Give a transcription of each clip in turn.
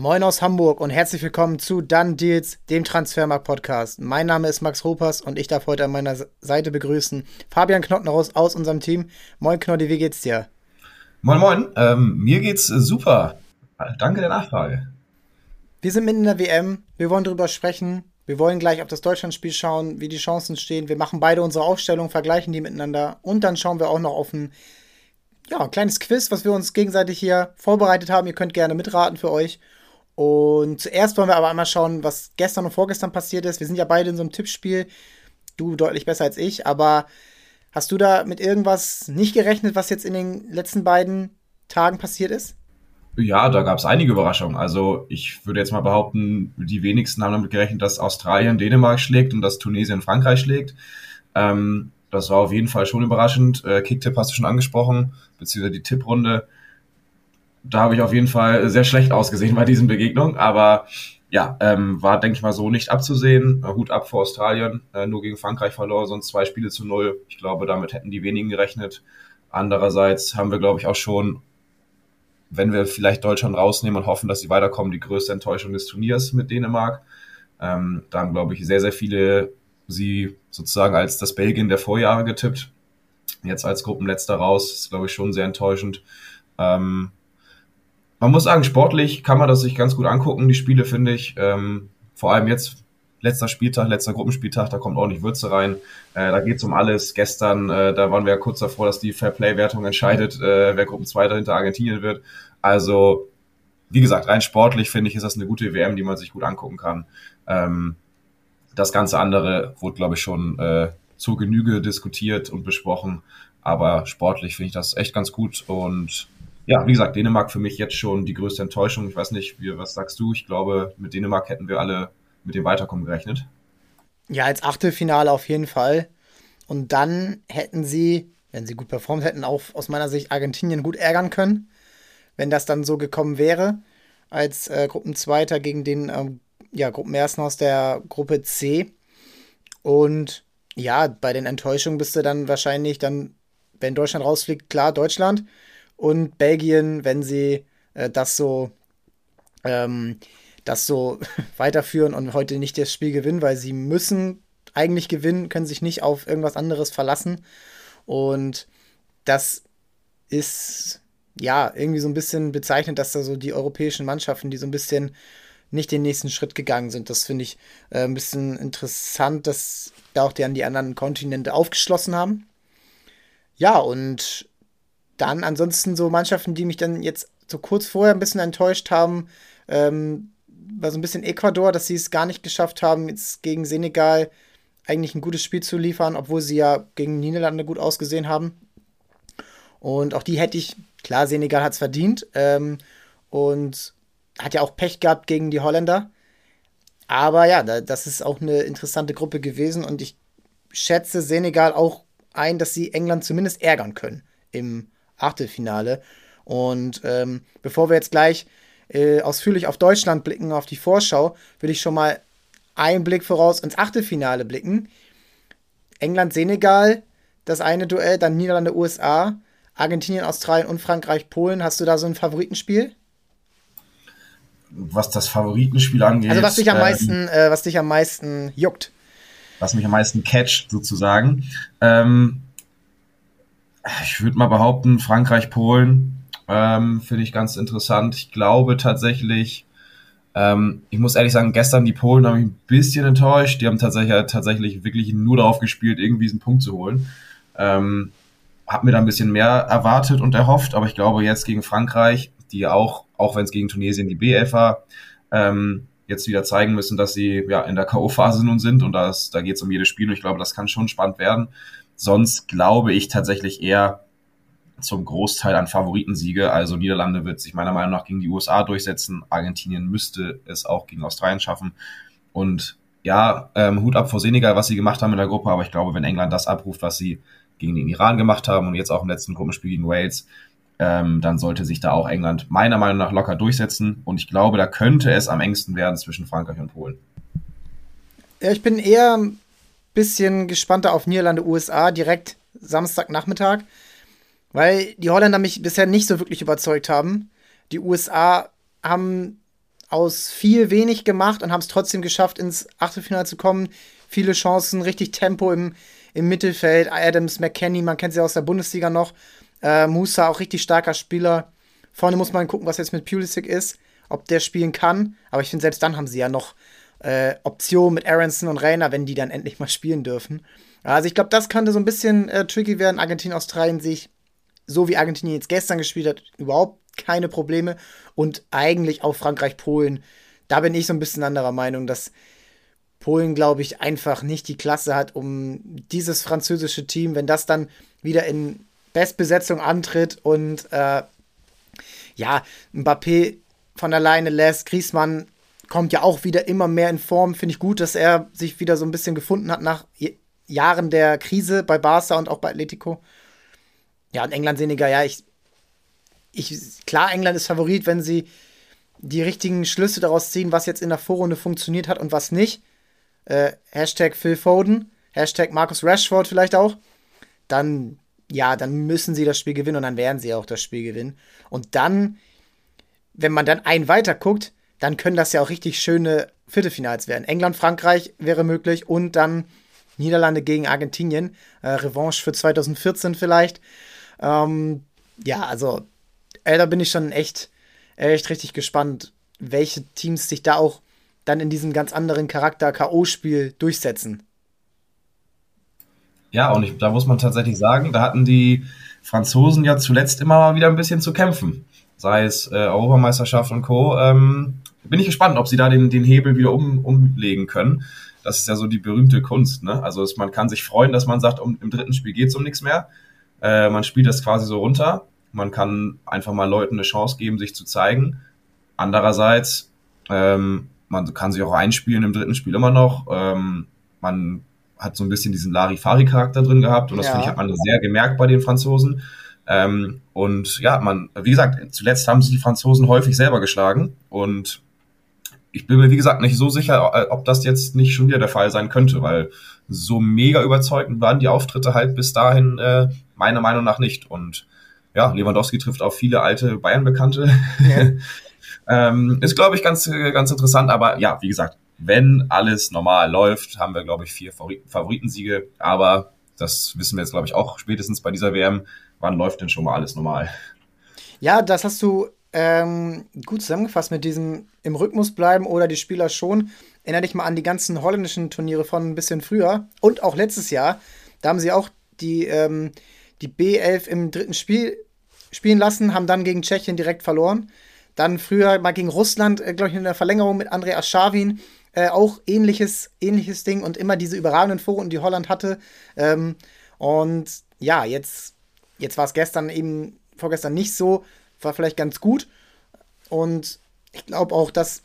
Moin aus Hamburg und herzlich willkommen zu Dann Deals, dem Transfermarkt Podcast. Mein Name ist Max Ropers und ich darf heute an meiner Seite begrüßen Fabian Knottenhaus aus unserem Team. Moin Knotti, wie geht's dir? Moin Moin, ähm, mir geht's super. Danke der Nachfrage. Wir sind mitten in der WM, wir wollen darüber sprechen. Wir wollen gleich auf das Deutschlandspiel schauen, wie die Chancen stehen. Wir machen beide unsere Aufstellungen, vergleichen die miteinander und dann schauen wir auch noch auf ein ja, kleines Quiz, was wir uns gegenseitig hier vorbereitet haben. Ihr könnt gerne mitraten für euch. Und zuerst wollen wir aber einmal schauen, was gestern und vorgestern passiert ist. Wir sind ja beide in so einem Tippspiel. Du deutlich besser als ich, aber hast du da mit irgendwas nicht gerechnet, was jetzt in den letzten beiden Tagen passiert ist? Ja, da gab es einige Überraschungen. Also ich würde jetzt mal behaupten, die wenigsten haben damit gerechnet, dass Australien Dänemark schlägt und dass Tunesien Frankreich schlägt. Ähm, das war auf jeden Fall schon überraschend. Äh, Kicktipp hast du schon angesprochen, beziehungsweise die Tipprunde da habe ich auf jeden Fall sehr schlecht ausgesehen bei diesen Begegnungen, aber ja, ähm, war, denke ich mal, so nicht abzusehen. Äh, Hut ab vor Australien, äh, nur gegen Frankreich verloren, sonst zwei Spiele zu null. Ich glaube, damit hätten die wenigen gerechnet. Andererseits haben wir, glaube ich, auch schon, wenn wir vielleicht Deutschland rausnehmen und hoffen, dass sie weiterkommen, die größte Enttäuschung des Turniers mit Dänemark. Ähm, da haben, glaube ich, sehr, sehr viele sie sozusagen als das Belgien der Vorjahre getippt. Jetzt als Gruppenletzter raus, ist, glaube ich, schon sehr enttäuschend. Ähm, man muss sagen, sportlich kann man das sich ganz gut angucken, die Spiele, finde ich. Ähm, vor allem jetzt, letzter Spieltag, letzter Gruppenspieltag, da kommt ordentlich Würze rein. Äh, da geht's um alles. Gestern, äh, da waren wir ja kurz davor, dass die Fairplay-Wertung entscheidet, äh, wer Gruppenzweiter hinter Argentinien wird. Also, wie gesagt, rein sportlich finde ich, ist das eine gute WM, die man sich gut angucken kann. Ähm, das ganze andere wurde, glaube ich, schon äh, zur Genüge diskutiert und besprochen. Aber sportlich finde ich das echt ganz gut und ja, wie gesagt, Dänemark für mich jetzt schon die größte Enttäuschung. Ich weiß nicht, wie, was sagst du? Ich glaube, mit Dänemark hätten wir alle mit dem Weiterkommen gerechnet. Ja, als Achtelfinale auf jeden Fall. Und dann hätten sie, wenn sie gut performt hätten, auch aus meiner Sicht Argentinien gut ärgern können, wenn das dann so gekommen wäre, als äh, Gruppenzweiter gegen den ähm, ja, Gruppenersten aus der Gruppe C. Und ja, bei den Enttäuschungen bist du dann wahrscheinlich dann, wenn Deutschland rausfliegt, klar, Deutschland und Belgien, wenn sie äh, das so ähm, das so weiterführen und heute nicht das Spiel gewinnen, weil sie müssen eigentlich gewinnen, können sich nicht auf irgendwas anderes verlassen. Und das ist ja irgendwie so ein bisschen bezeichnet, dass da so die europäischen Mannschaften, die so ein bisschen nicht den nächsten Schritt gegangen sind. Das finde ich äh, ein bisschen interessant, dass da auch die an die anderen Kontinente aufgeschlossen haben. Ja, und dann ansonsten so Mannschaften, die mich dann jetzt so kurz vorher ein bisschen enttäuscht haben, ähm, war so ein bisschen Ecuador, dass sie es gar nicht geschafft haben, jetzt gegen Senegal eigentlich ein gutes Spiel zu liefern, obwohl sie ja gegen Niederlande gut ausgesehen haben. Und auch die hätte ich, klar, Senegal hat es verdient ähm, und hat ja auch Pech gehabt gegen die Holländer. Aber ja, das ist auch eine interessante Gruppe gewesen und ich schätze Senegal auch ein, dass sie England zumindest ärgern können im Achtelfinale. Und ähm, bevor wir jetzt gleich äh, ausführlich auf Deutschland blicken, auf die Vorschau, will ich schon mal einen Blick voraus ins Achtelfinale blicken. England-Senegal, das eine Duell, dann Niederlande-USA, Argentinien, Australien und Frankreich-Polen. Hast du da so ein Favoritenspiel? Was das Favoritenspiel angeht. Also was dich am ähm, meisten, äh, was dich am meisten juckt. Was mich am meisten catcht, sozusagen. Ähm, ich würde mal behaupten, Frankreich, Polen ähm, finde ich ganz interessant. Ich glaube tatsächlich, ähm, ich muss ehrlich sagen, gestern die Polen haben mich ein bisschen enttäuscht. Die haben tatsächlich, tatsächlich wirklich nur darauf gespielt, irgendwie diesen Punkt zu holen. Ähm, hab mir da ein bisschen mehr erwartet und erhofft, aber ich glaube jetzt gegen Frankreich, die auch, auch wenn es gegen Tunesien die B11 war, ähm, jetzt wieder zeigen müssen, dass sie ja in der K.O.-Phase nun sind und das, da geht es um jedes Spiel und ich glaube, das kann schon spannend werden. Sonst glaube ich tatsächlich eher zum Großteil an Favoritensiege. Also Niederlande wird sich meiner Meinung nach gegen die USA durchsetzen. Argentinien müsste es auch gegen Australien schaffen. Und ja, ähm, Hut ab vor Senegal, was sie gemacht haben in der Gruppe. Aber ich glaube, wenn England das abruft, was sie gegen den Iran gemacht haben und jetzt auch im letzten Gruppenspiel gegen Wales, ähm, dann sollte sich da auch England meiner Meinung nach locker durchsetzen. Und ich glaube, da könnte es am engsten werden zwischen Frankreich und Polen. Ja, ich bin eher bisschen gespannter auf Niederlande, USA direkt Samstagnachmittag, weil die Holländer mich bisher nicht so wirklich überzeugt haben. Die USA haben aus viel wenig gemacht und haben es trotzdem geschafft, ins Achtelfinale zu kommen. Viele Chancen, richtig Tempo im, im Mittelfeld. Adams, McKenny, man kennt sie aus der Bundesliga noch. Äh, Musa, auch richtig starker Spieler. Vorne muss man gucken, was jetzt mit Pulisic ist, ob der spielen kann. Aber ich finde, selbst dann haben sie ja noch äh, Optionen mit Aronson und Reiner, wenn die dann endlich mal spielen dürfen. Also ich glaube, das könnte so ein bisschen äh, tricky werden. Argentinien, Australien sehe ich, so wie Argentinien jetzt gestern gespielt hat, überhaupt keine Probleme. Und eigentlich auch Frankreich, Polen, da bin ich so ein bisschen anderer Meinung, dass Polen, glaube ich, einfach nicht die Klasse hat, um dieses französische Team, wenn das dann wieder in Bestbesetzung antritt und äh, ja, Mbappé von alleine lässt, Griezmann kommt ja auch wieder immer mehr in Form. Finde ich gut, dass er sich wieder so ein bisschen gefunden hat nach Jahren der Krise bei Barca und auch bei Atletico. Ja, und England Senegal, ja, ich, ich, klar, England ist Favorit, wenn sie die richtigen Schlüsse daraus ziehen, was jetzt in der Vorrunde funktioniert hat und was nicht. Äh, Hashtag Phil Foden, Hashtag Marcus Rashford vielleicht auch. Dann, ja, dann müssen sie das Spiel gewinnen und dann werden sie auch das Spiel gewinnen. Und dann, wenn man dann einen weiter guckt, dann können das ja auch richtig schöne Viertelfinals werden. England, Frankreich wäre möglich und dann Niederlande gegen Argentinien. Äh, Revanche für 2014 vielleicht. Ähm, ja, also, äh, da bin ich schon echt, echt richtig gespannt, welche Teams sich da auch dann in diesem ganz anderen Charakter K.O.-Spiel durchsetzen. Ja, und ich, da muss man tatsächlich sagen, da hatten die Franzosen ja zuletzt immer mal wieder ein bisschen zu kämpfen. Sei es äh, Europameisterschaft und Co. Ähm, bin ich gespannt, ob sie da den, den Hebel wieder um, umlegen können. Das ist ja so die berühmte Kunst. Ne? Also es, man kann sich freuen, dass man sagt, um, im dritten Spiel geht es um nichts mehr. Äh, man spielt das quasi so runter. Man kann einfach mal Leuten eine Chance geben, sich zu zeigen. Andererseits, ähm, man kann sich auch einspielen im dritten Spiel immer noch. Ähm, man hat so ein bisschen diesen Larifari-Charakter drin gehabt und das ja. finde ich hat man sehr gemerkt bei den Franzosen. Ähm, und ja, man, wie gesagt, zuletzt haben sie die Franzosen häufig selber geschlagen und ich bin mir, wie gesagt, nicht so sicher, äh, ob das jetzt nicht schon wieder der Fall sein könnte, weil so mega überzeugend waren die Auftritte halt bis dahin äh, meiner Meinung nach nicht. Und ja, Lewandowski trifft auf viele alte Bayern-Bekannte. Ja. ähm, ist, glaube ich, ganz, ganz interessant. Aber ja, wie gesagt, wenn alles normal läuft, haben wir, glaube ich, vier Favoritensiege. Aber das wissen wir jetzt, glaube ich, auch spätestens bei dieser WM. Wann läuft denn schon mal alles normal? Ja, das hast du ähm, gut zusammengefasst mit diesem im Rhythmus bleiben oder die Spieler schon. Erinner dich mal an die ganzen holländischen Turniere von ein bisschen früher und auch letztes Jahr. Da haben sie auch die, ähm, die B11 im dritten Spiel spielen lassen, haben dann gegen Tschechien direkt verloren. Dann früher mal gegen Russland, äh, glaube ich, in der Verlängerung mit André Aschawin. Äh, auch ähnliches, ähnliches Ding und immer diese überragenden Vorrunden, die Holland hatte. Ähm, und ja, jetzt, jetzt war es gestern eben, vorgestern nicht so war vielleicht ganz gut. Und ich glaube auch, dass,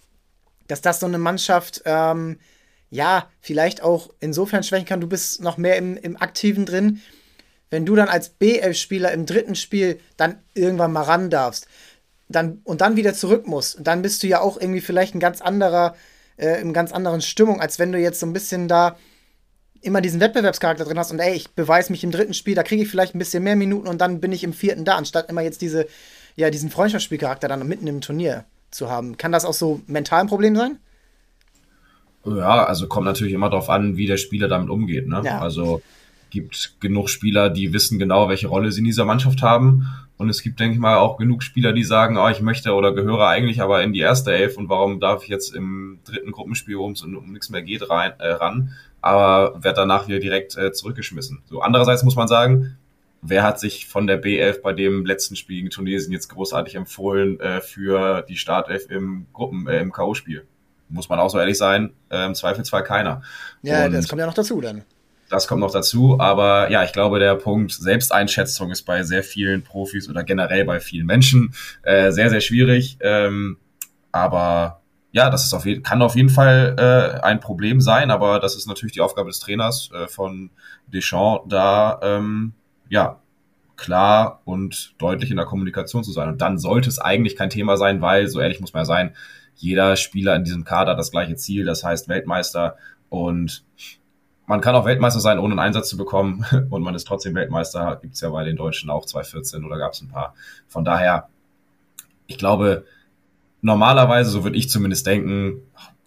dass das so eine Mannschaft, ähm, ja, vielleicht auch insofern schwächen kann, du bist noch mehr im, im Aktiven drin. Wenn du dann als B11-Spieler im dritten Spiel dann irgendwann mal ran darfst dann, und dann wieder zurück musst, dann bist du ja auch irgendwie vielleicht ein ganz anderer, äh, in ganz anderen Stimmung, als wenn du jetzt so ein bisschen da immer diesen Wettbewerbscharakter drin hast und ey, ich beweise mich im dritten Spiel, da kriege ich vielleicht ein bisschen mehr Minuten und dann bin ich im vierten da, anstatt immer jetzt diese ja, diesen Freundschaftsspielcharakter dann mitten im Turnier zu haben. Kann das auch so mental ein Problem sein? Ja, also kommt natürlich immer darauf an, wie der Spieler damit umgeht. Ne? Ja. Also gibt genug Spieler, die wissen genau, welche Rolle sie in dieser Mannschaft haben. Und es gibt, denke ich mal, auch genug Spieler, die sagen, oh, ich möchte oder gehöre eigentlich aber in die erste Elf und warum darf ich jetzt im dritten Gruppenspiel, wo es um nichts mehr geht, rein, äh, ran, aber werde danach wieder direkt äh, zurückgeschmissen. So andererseits muss man sagen, wer hat sich von der B11 bei dem letzten Spiel gegen Tunesien jetzt großartig empfohlen äh, für die Startelf im Gruppen, äh, im K.O.-Spiel? Muss man auch so ehrlich sein, äh, im Zweifelsfall keiner. Ja, Und das kommt ja noch dazu dann. Das kommt noch dazu, aber ja, ich glaube, der Punkt Selbsteinschätzung ist bei sehr vielen Profis oder generell bei vielen Menschen äh, sehr, sehr schwierig. Ähm, aber ja, das ist auf jeden, kann auf jeden Fall äh, ein Problem sein, aber das ist natürlich die Aufgabe des Trainers äh, von Deschamps, da ähm, ja, klar und deutlich in der Kommunikation zu sein. Und dann sollte es eigentlich kein Thema sein, weil, so ehrlich muss man ja sein, jeder Spieler in diesem Kader hat das gleiche Ziel, das heißt Weltmeister. Und man kann auch Weltmeister sein, ohne einen Einsatz zu bekommen. Und man ist trotzdem Weltmeister. Gibt es ja bei den Deutschen auch 2014 oder gab es ein paar. Von daher, ich glaube, normalerweise, so würde ich zumindest denken,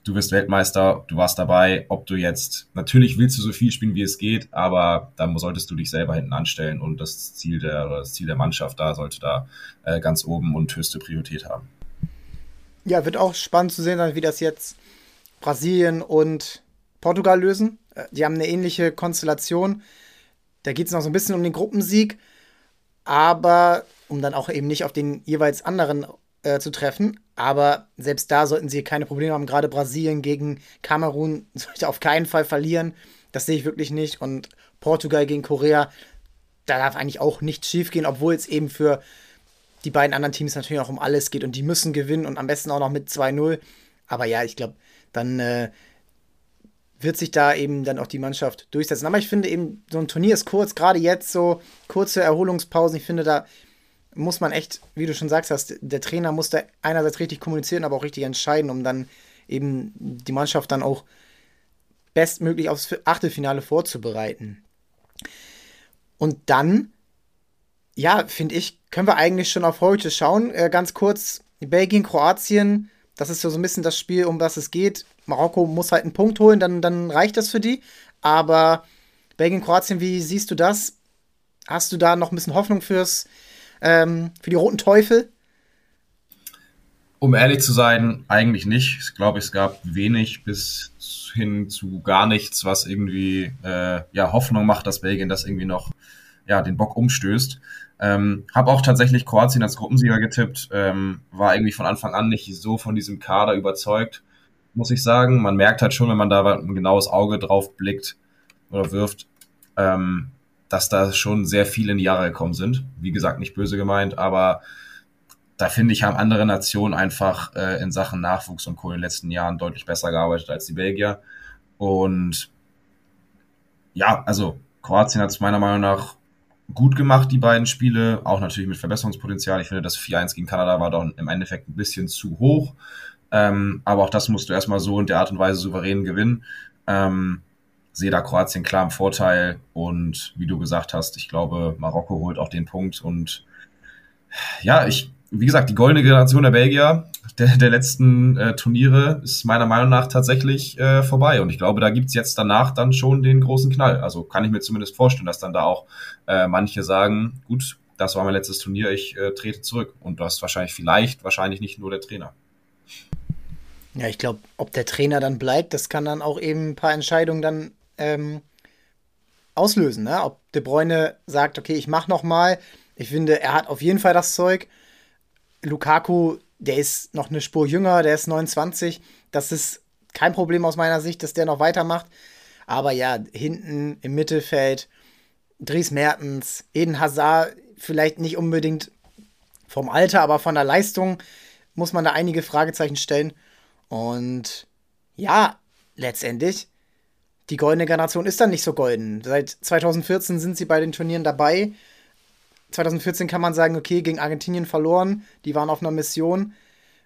du wirst Weltmeister, du warst dabei, ob du jetzt, natürlich willst du so viel spielen, wie es geht, aber dann solltest du dich selber hinten anstellen und das Ziel der, das Ziel der Mannschaft da sollte da äh, ganz oben und höchste Priorität haben. Ja, wird auch spannend zu sehen wie das jetzt Brasilien und Portugal lösen. Äh, die haben eine ähnliche Konstellation. Da geht es noch so ein bisschen um den Gruppensieg, aber um dann auch eben nicht auf den jeweils anderen äh, zu treffen. Aber selbst da sollten sie keine Probleme haben. Gerade Brasilien gegen Kamerun sollte auf keinen Fall verlieren. Das sehe ich wirklich nicht. Und Portugal gegen Korea, da darf eigentlich auch nichts schief gehen, obwohl es eben für die beiden anderen Teams natürlich auch um alles geht und die müssen gewinnen und am besten auch noch mit 2-0. Aber ja, ich glaube, dann äh, wird sich da eben dann auch die Mannschaft durchsetzen. Aber ich finde eben, so ein Turnier ist kurz, gerade jetzt so kurze Erholungspausen. Ich finde, da muss man echt, wie du schon sagst, hast, der Trainer muss da einerseits richtig kommunizieren, aber auch richtig entscheiden, um dann eben die Mannschaft dann auch bestmöglich aufs Achtelfinale vorzubereiten. Und dann, ja, finde ich, können wir eigentlich schon auf heute schauen. Äh, ganz kurz, Belgien, Kroatien, das ist so ein bisschen das Spiel, um was es geht. Marokko muss halt einen Punkt holen, dann, dann reicht das für die. Aber Belgien, Kroatien, wie siehst du das? Hast du da noch ein bisschen Hoffnung fürs, ähm, für die Roten Teufel? Um ehrlich zu sein, eigentlich nicht. Ich glaube, es gab wenig bis hin zu gar nichts, was irgendwie äh, ja, Hoffnung macht, dass Belgien das irgendwie noch ja, den Bock umstößt. Ähm, habe auch tatsächlich Kroatien als Gruppensieger getippt, ähm, war irgendwie von Anfang an nicht so von diesem Kader überzeugt, muss ich sagen. Man merkt halt schon, wenn man da ein genaues Auge drauf blickt oder wirft, ähm, dass da schon sehr viele in die Jahre gekommen sind. Wie gesagt, nicht böse gemeint, aber da finde ich, haben andere Nationen einfach äh, in Sachen Nachwuchs und Co. in den letzten Jahren deutlich besser gearbeitet als die Belgier. Und ja, also Kroatien hat es meiner Meinung nach gut gemacht, die beiden Spiele, auch natürlich mit Verbesserungspotenzial. Ich finde, das 4-1 gegen Kanada war dann im Endeffekt ein bisschen zu hoch. Ähm, aber auch das musst du erstmal so in der Art und Weise souverän gewinnen. Ähm, sehe da Kroatien klar im Vorteil und wie du gesagt hast, ich glaube, Marokko holt auch den Punkt und ja, ich, wie gesagt, die goldene Generation der Belgier der, der letzten äh, Turniere ist meiner Meinung nach tatsächlich äh, vorbei und ich glaube, da gibt's jetzt danach dann schon den großen Knall. Also kann ich mir zumindest vorstellen, dass dann da auch äh, manche sagen, gut, das war mein letztes Turnier, ich äh, trete zurück und das ist wahrscheinlich vielleicht, wahrscheinlich nicht nur der Trainer. Ja, ich glaube, ob der Trainer dann bleibt, das kann dann auch eben ein paar Entscheidungen dann ähm, auslösen. Ne? Ob De Bruyne sagt, okay, ich mache noch mal. Ich finde, er hat auf jeden Fall das Zeug. Lukaku, der ist noch eine Spur jünger, der ist 29. Das ist kein Problem aus meiner Sicht, dass der noch weitermacht. Aber ja, hinten im Mittelfeld, Dries Mertens, Eden Hazard, vielleicht nicht unbedingt vom Alter, aber von der Leistung muss man da einige Fragezeichen stellen. Und ja, letztendlich die goldene Generation ist dann nicht so golden. Seit 2014 sind sie bei den Turnieren dabei. 2014 kann man sagen, okay, gegen Argentinien verloren. Die waren auf einer Mission.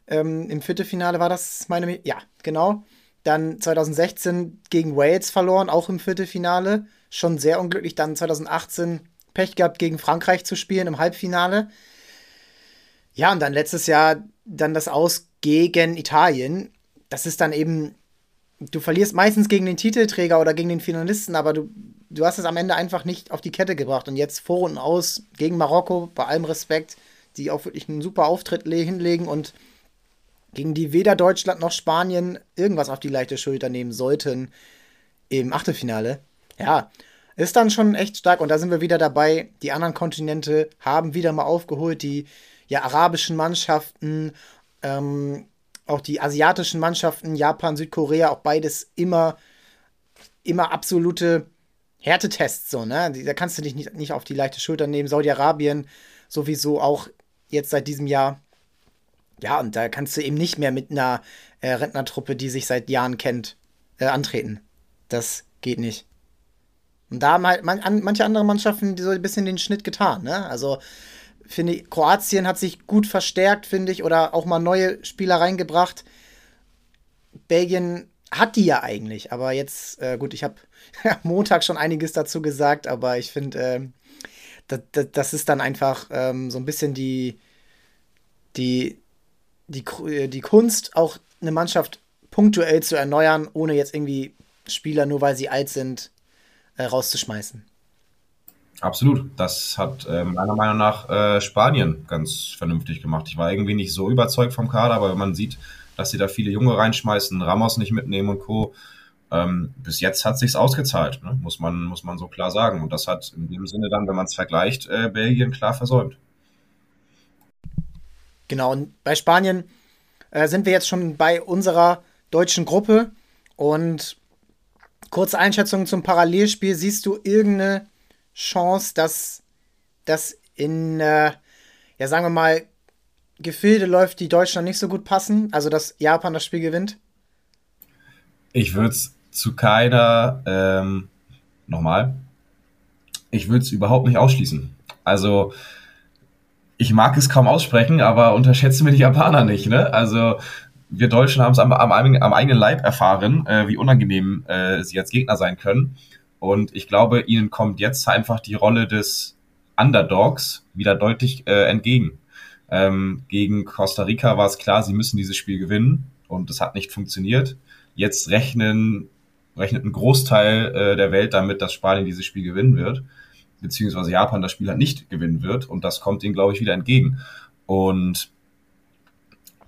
Ähm, Im Viertelfinale war das meine. Ja, genau. Dann 2016 gegen Wales verloren, auch im Viertelfinale. Schon sehr unglücklich. Dann 2018 Pech gehabt, gegen Frankreich zu spielen im Halbfinale. Ja, und dann letztes Jahr dann das Aus gegen Italien. Das ist dann eben du verlierst meistens gegen den Titelträger oder gegen den Finalisten, aber du, du hast es am Ende einfach nicht auf die Kette gebracht. Und jetzt vor und aus gegen Marokko, bei allem Respekt, die auch wirklich einen super Auftritt hinlegen und gegen die weder Deutschland noch Spanien irgendwas auf die leichte Schulter nehmen sollten im Achtelfinale. Ja, ist dann schon echt stark und da sind wir wieder dabei. Die anderen Kontinente haben wieder mal aufgeholt, die ja arabischen Mannschaften, ähm, auch die asiatischen Mannschaften, Japan, Südkorea, auch beides immer, immer absolute Härtetests, so, ne? Da kannst du dich nicht, nicht auf die leichte Schulter nehmen. Saudi-Arabien sowieso auch jetzt seit diesem Jahr. Ja, und da kannst du eben nicht mehr mit einer äh, Rentnertruppe, die sich seit Jahren kennt, äh, antreten. Das geht nicht. Und da haben halt man, an, manche andere Mannschaften so ein bisschen den Schnitt getan, ne? Also finde ich, Kroatien hat sich gut verstärkt, finde ich, oder auch mal neue Spieler reingebracht. Belgien hat die ja eigentlich, aber jetzt, äh, gut, ich habe Montag schon einiges dazu gesagt, aber ich finde, äh, das, ist dann einfach ähm, so ein bisschen die, die, die, äh, die Kunst, auch eine Mannschaft punktuell zu erneuern, ohne jetzt irgendwie Spieler, nur weil sie alt sind, äh, rauszuschmeißen. Absolut. Das hat äh, meiner Meinung nach äh, Spanien ganz vernünftig gemacht. Ich war irgendwie nicht so überzeugt vom Kader, aber wenn man sieht, dass sie da viele Junge reinschmeißen, Ramos nicht mitnehmen und Co., ähm, bis jetzt hat sich's ausgezahlt, ne? muss, man, muss man so klar sagen. Und das hat in dem Sinne dann, wenn man es vergleicht, äh, Belgien klar versäumt. Genau, und bei Spanien äh, sind wir jetzt schon bei unserer deutschen Gruppe. Und kurze Einschätzung zum Parallelspiel. Siehst du irgendeine Chance, dass das in, äh, ja sagen wir mal, Gefilde läuft, die Deutschland nicht so gut passen? Also dass Japan das Spiel gewinnt? Ich würde es zu keiner, ähm, nochmal, ich würde es überhaupt nicht ausschließen. Also, ich mag es kaum aussprechen, aber unterschätzen wir die Japaner nicht, ne? Also, wir Deutschen haben es am, am, am, eigenen Leib erfahren, äh, wie unangenehm äh, sie als Gegner sein können. Und ich glaube, ihnen kommt jetzt einfach die Rolle des Underdogs wieder deutlich äh, entgegen. Ähm, gegen Costa Rica war es klar, sie müssen dieses Spiel gewinnen und es hat nicht funktioniert. Jetzt rechnen, rechnet ein Großteil äh, der Welt damit, dass Spanien dieses Spiel gewinnen wird, beziehungsweise Japan das Spiel halt nicht gewinnen wird und das kommt ihnen, glaube ich, wieder entgegen. Und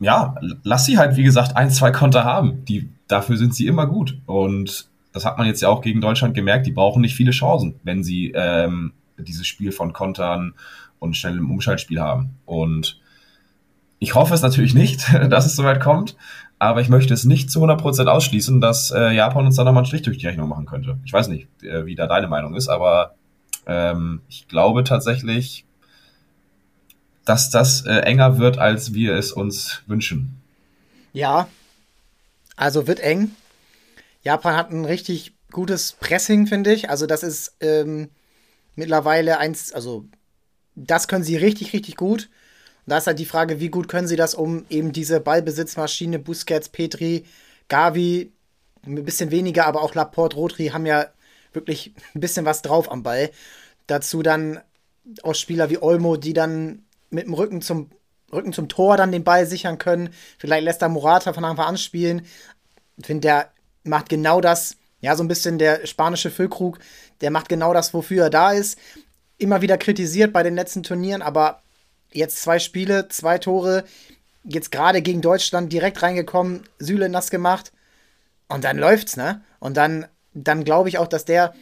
ja, lass sie halt, wie gesagt, ein, zwei Konter haben. Die, dafür sind sie immer gut. Und das hat man jetzt ja auch gegen Deutschland gemerkt, die brauchen nicht viele Chancen, wenn sie ähm, dieses Spiel von Kontern und schnellem Umschaltspiel haben. Und ich hoffe es natürlich nicht, dass es soweit kommt, aber ich möchte es nicht zu 100% ausschließen, dass äh, Japan uns da nochmal einen Strich durch die Rechnung machen könnte. Ich weiß nicht, äh, wie da deine Meinung ist, aber ähm, ich glaube tatsächlich, dass das äh, enger wird, als wir es uns wünschen. Ja, also wird eng. Japan hat ein richtig gutes Pressing, finde ich. Also das ist ähm, mittlerweile eins, also das können sie richtig, richtig gut. Und da ist halt die Frage, wie gut können sie das, um eben diese Ballbesitzmaschine, Busquets, Petri, Gavi, ein bisschen weniger, aber auch Laporte, Rotri haben ja wirklich ein bisschen was drauf am Ball. Dazu dann auch Spieler wie Olmo, die dann mit dem Rücken zum, Rücken zum Tor dann den Ball sichern können. Vielleicht lässt er Morata von Anfang an spielen. Ich finde, der macht genau das, ja, so ein bisschen der spanische Füllkrug, der macht genau das, wofür er da ist. Immer wieder kritisiert bei den letzten Turnieren, aber jetzt zwei Spiele, zwei Tore, jetzt gerade gegen Deutschland direkt reingekommen, Süle nass gemacht und dann läuft's, ne? Und dann, dann glaube ich auch, dass der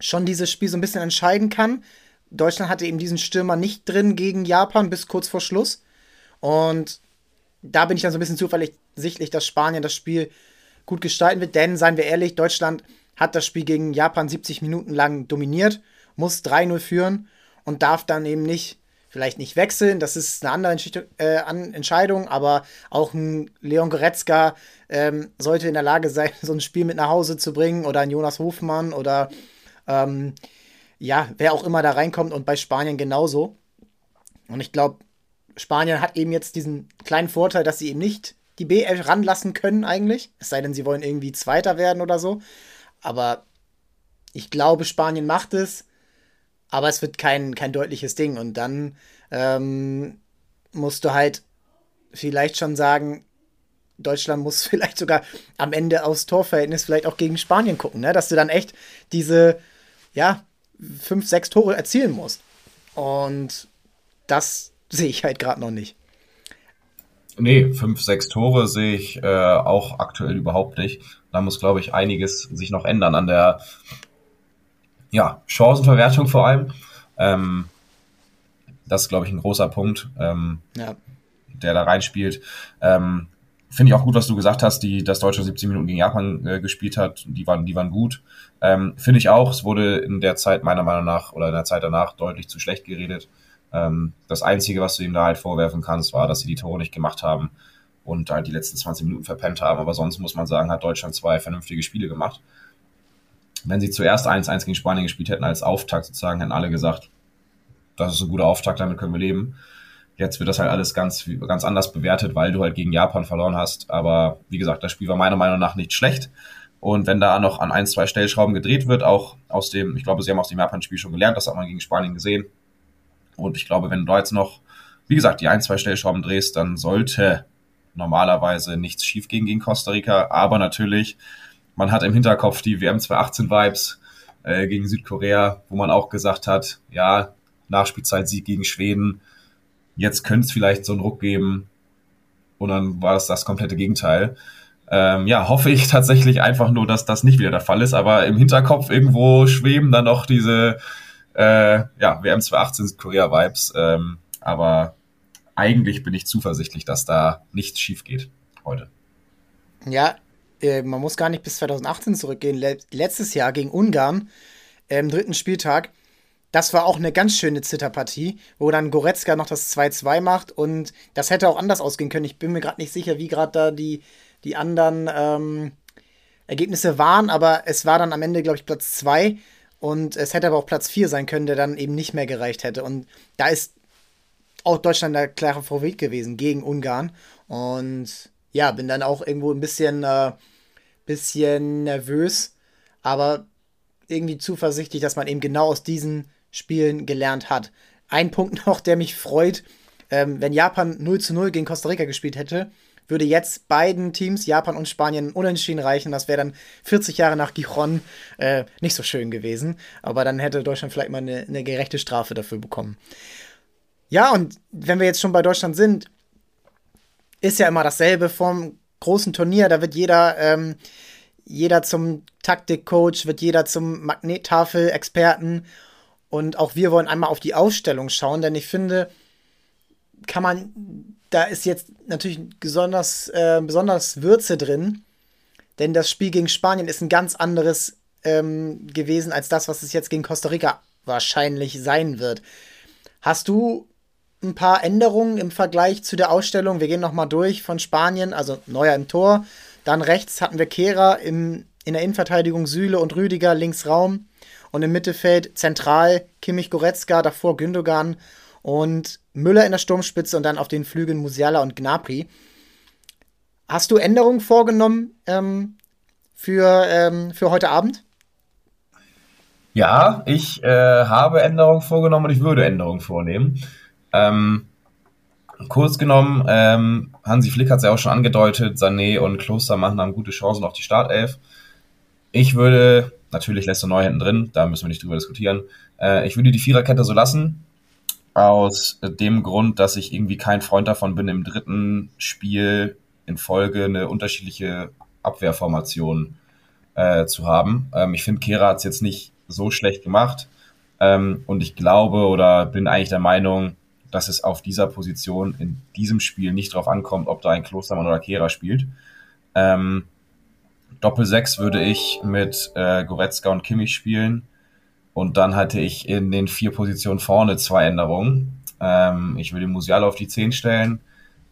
schon dieses Spiel so ein bisschen entscheiden kann. Deutschland hatte eben diesen Stürmer nicht drin gegen Japan bis kurz vor Schluss. Und da bin ich dann so ein bisschen zuversichtlich, dass Spanien das Spiel gut gestalten wird. Denn, seien wir ehrlich, Deutschland hat das Spiel gegen Japan 70 Minuten lang dominiert, muss 3-0 führen und darf dann eben nicht, vielleicht nicht wechseln, das ist eine andere äh, Entscheidung, aber auch ein Leon Goretzka ähm, sollte in der Lage sein, so ein Spiel mit nach Hause zu bringen oder ein Jonas Hofmann oder ähm, ja, wer auch immer da reinkommt und bei Spanien genauso. Und ich glaube, Spanien hat eben jetzt diesen kleinen Vorteil, dass sie eben nicht die BL ranlassen können eigentlich. Es sei denn, sie wollen irgendwie Zweiter werden oder so. Aber ich glaube, Spanien macht es. Aber es wird kein, kein deutliches Ding. Und dann ähm, musst du halt vielleicht schon sagen, Deutschland muss vielleicht sogar am Ende aus Torverhältnis vielleicht auch gegen Spanien gucken, ne? dass du dann echt diese, ja, fünf, sechs Tore erzielen musst. Und das sehe ich halt gerade noch nicht. Nee, fünf, sechs Tore sehe ich äh, auch aktuell überhaupt nicht. Da muss, glaube ich, einiges sich noch ändern an der ja, Chancenverwertung vor allem. Ähm, das ist, glaube ich, ein großer Punkt, ähm, ja. der da reinspielt. Ähm, Finde ich auch gut, was du gesagt hast, die, dass Deutschland 17 Minuten gegen Japan äh, gespielt hat. Die waren, die waren gut. Ähm, Finde ich auch. Es wurde in der Zeit meiner Meinung nach oder in der Zeit danach deutlich zu schlecht geredet. Ähm, das Einzige, was du ihm da halt vorwerfen kannst, war, dass sie die Tore nicht gemacht haben und halt die letzten 20 Minuten verpennt haben. Aber sonst muss man sagen, hat Deutschland zwei vernünftige Spiele gemacht. Wenn sie zuerst 1-1 gegen Spanien gespielt hätten als Auftakt sozusagen, hätten alle gesagt, das ist ein guter Auftakt, damit können wir leben. Jetzt wird das halt alles ganz, ganz anders bewertet, weil du halt gegen Japan verloren hast. Aber wie gesagt, das Spiel war meiner Meinung nach nicht schlecht. Und wenn da noch an ein, zwei Stellschrauben gedreht wird, auch aus dem, ich glaube, sie haben aus dem Japan-Spiel schon gelernt, das hat man gegen Spanien gesehen. Und ich glaube, wenn du da jetzt noch wie gesagt, die ein, zwei Stellschrauben drehst, dann sollte normalerweise nichts schief gehen gegen Costa Rica. Aber natürlich, man hat im Hinterkopf die WM 2018-Vibes äh, gegen Südkorea, wo man auch gesagt hat, ja, Nachspielzeit-Sieg gegen Schweden, jetzt könnte es vielleicht so einen Ruck geben. Und dann war es das komplette Gegenteil. Ähm, ja, hoffe ich tatsächlich einfach nur, dass das nicht wieder der Fall ist. Aber im Hinterkopf irgendwo schweben dann noch diese äh, ja, WM 2018 Südkorea-Vibes. Ähm, aber eigentlich bin ich zuversichtlich, dass da nichts schief geht heute. Ja, äh, man muss gar nicht bis 2018 zurückgehen. letztes Jahr gegen Ungarn äh, im dritten Spieltag. Das war auch eine ganz schöne Zitterpartie, wo dann Goretzka noch das 2-2 macht und das hätte auch anders ausgehen können. Ich bin mir gerade nicht sicher, wie gerade da die, die anderen ähm, Ergebnisse waren, aber es war dann am Ende, glaube ich, Platz 2 und es hätte aber auch Platz 4 sein können, der dann eben nicht mehr gereicht hätte. Und da ist auch Deutschland der klare Favorit gewesen gegen Ungarn. Und ja, bin dann auch irgendwo ein bisschen, äh, bisschen nervös, aber irgendwie zuversichtlich, dass man eben genau aus diesen Spielen gelernt hat. Ein Punkt noch, der mich freut, ähm, wenn Japan 0 zu 0 gegen Costa Rica gespielt hätte, würde jetzt beiden Teams, Japan und Spanien, unentschieden reichen. Das wäre dann 40 Jahre nach Gijon äh, nicht so schön gewesen. Aber dann hätte Deutschland vielleicht mal eine, eine gerechte Strafe dafür bekommen. Ja, und wenn wir jetzt schon bei Deutschland sind, ist ja immer dasselbe vom großen Turnier. Da wird jeder, ähm, jeder zum Taktikcoach, wird jeder zum Magnettafel-Experten. Und auch wir wollen einmal auf die Ausstellung schauen, denn ich finde, kann man, da ist jetzt natürlich besonders, äh, besonders Würze drin. Denn das Spiel gegen Spanien ist ein ganz anderes ähm, gewesen als das, was es jetzt gegen Costa Rica wahrscheinlich sein wird. Hast du ein paar Änderungen im Vergleich zu der Ausstellung. Wir gehen nochmal durch von Spanien, also Neuer im Tor. Dann rechts hatten wir Kehra im, in der Innenverteidigung Süle und Rüdiger, links Raum. Und im Mittelfeld zentral Kimmich Goretzka, davor Gündogan und Müller in der Sturmspitze und dann auf den Flügeln Musiala und Gnabry. Hast du Änderungen vorgenommen ähm, für, ähm, für heute Abend? Ja, ich äh, habe Änderungen vorgenommen und ich würde Änderungen vornehmen. Ähm, kurz genommen, ähm, Hansi Flick hat es ja auch schon angedeutet, Sané und Klostermann haben gute Chancen auf die Startelf. Ich würde, natürlich lässt du neu hinten drin, da müssen wir nicht drüber diskutieren, äh, ich würde die Viererkette so lassen, aus dem Grund, dass ich irgendwie kein Freund davon bin, im dritten Spiel in Folge eine unterschiedliche Abwehrformation äh, zu haben. Ähm, ich finde, Kehra hat es jetzt nicht so schlecht gemacht. Ähm, und ich glaube oder bin eigentlich der Meinung, dass es auf dieser Position in diesem Spiel nicht drauf ankommt, ob da ein Klostermann oder Kehra spielt. Ähm, Doppel 6 würde ich mit äh, Goretzka und Kimmich spielen. Und dann hatte ich in den vier Positionen vorne zwei Änderungen. Ähm, ich würde Musiala auf die 10 stellen,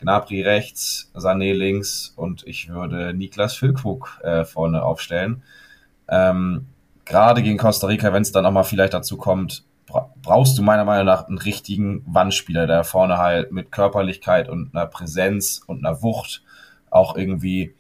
Gnabry rechts, Sané links und ich würde Niklas Füllkrug äh, vorne aufstellen. Ähm, Gerade gegen Costa Rica, wenn es dann auch mal vielleicht dazu kommt, brauchst du meiner Meinung nach einen richtigen Wandspieler, der vorne halt mit Körperlichkeit und einer Präsenz und einer Wucht auch irgendwie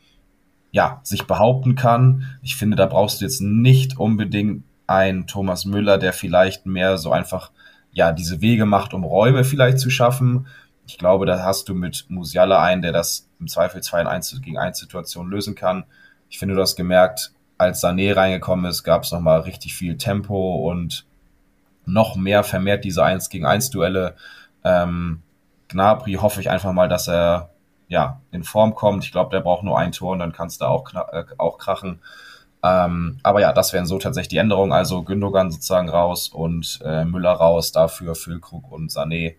ja, sich behaupten kann. Ich finde, da brauchst du jetzt nicht unbedingt einen Thomas Müller, der vielleicht mehr so einfach ja, diese Wege macht, um Räume vielleicht zu schaffen. Ich glaube, da hast du mit Musiala einen, der das im Zweifel 2 in 1 gegen 1 Situation lösen kann. Ich finde, du hast gemerkt, als Sané reingekommen ist, gab es nochmal richtig viel Tempo und noch mehr vermehrt diese 1 gegen 1 Duelle. Ähm, Gnabry hoffe ich einfach mal, dass er ja in Form kommt. Ich glaube, der braucht nur ein Tor und dann kannst du auch, äh, auch krachen. Ähm, aber ja, das wären so tatsächlich die Änderungen. Also Gündogan sozusagen raus und äh, Müller raus, dafür Füllkrug und Sané.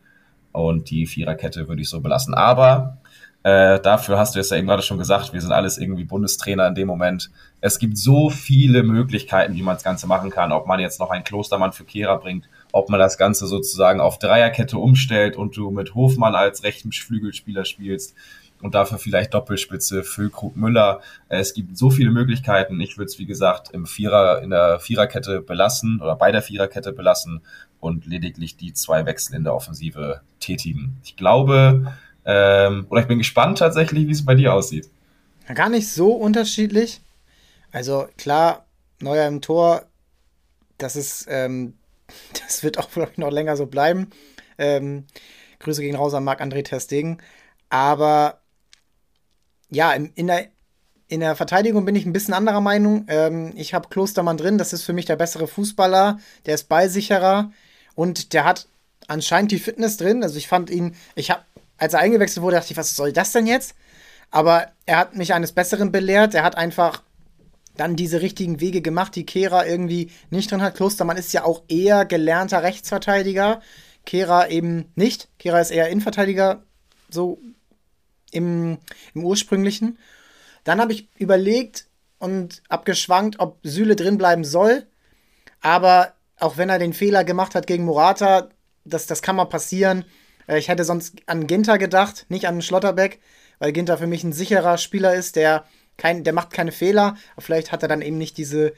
Und die Viererkette würde ich so belassen. Aber äh, dafür hast du es ja eben gerade schon gesagt, wir sind alles irgendwie Bundestrainer in dem Moment. Es gibt so viele Möglichkeiten, wie man das Ganze machen kann. Ob man jetzt noch einen Klostermann für Kehrer bringt, ob man das Ganze sozusagen auf Dreierkette umstellt und du mit Hofmann als rechten Flügelspieler spielst und dafür vielleicht Doppelspitze, Füllkrug, Müller. Es gibt so viele Möglichkeiten. Ich würde es, wie gesagt, im Vierer, in der Viererkette belassen oder bei der Viererkette belassen und lediglich die zwei Wechsel in der Offensive tätigen. Ich glaube, ähm, oder ich bin gespannt tatsächlich, wie es bei dir aussieht. Gar nicht so unterschiedlich. Also klar, Neuer im Tor, das ist, ähm, das wird auch, ich, noch länger so bleiben. Ähm, Grüße gegen raus an Marc-André Testegen. Aber ja, in, der, in der Verteidigung bin ich ein bisschen anderer Meinung. Ähm, ich habe Klostermann drin, das ist für mich der bessere Fußballer, der ist ballsicherer und der hat anscheinend die Fitness drin. Also ich fand ihn, ich habe, als er eingewechselt wurde, dachte ich, was soll das denn jetzt? Aber er hat mich eines Besseren belehrt. Er hat einfach dann diese richtigen Wege gemacht, die Kehra irgendwie nicht drin hat. Klostermann ist ja auch eher gelernter Rechtsverteidiger. Kehra eben nicht. Kehra ist eher Innenverteidiger, so im, im ursprünglichen. Dann habe ich überlegt und abgeschwankt, ob Süle drin bleiben soll. Aber auch wenn er den Fehler gemacht hat gegen Morata, das, das kann mal passieren. Äh, ich hätte sonst an Ginter gedacht, nicht an Schlotterbeck, weil Ginter für mich ein sicherer Spieler ist, der, kein, der macht keine Fehler. Aber vielleicht hat er dann eben nicht diese,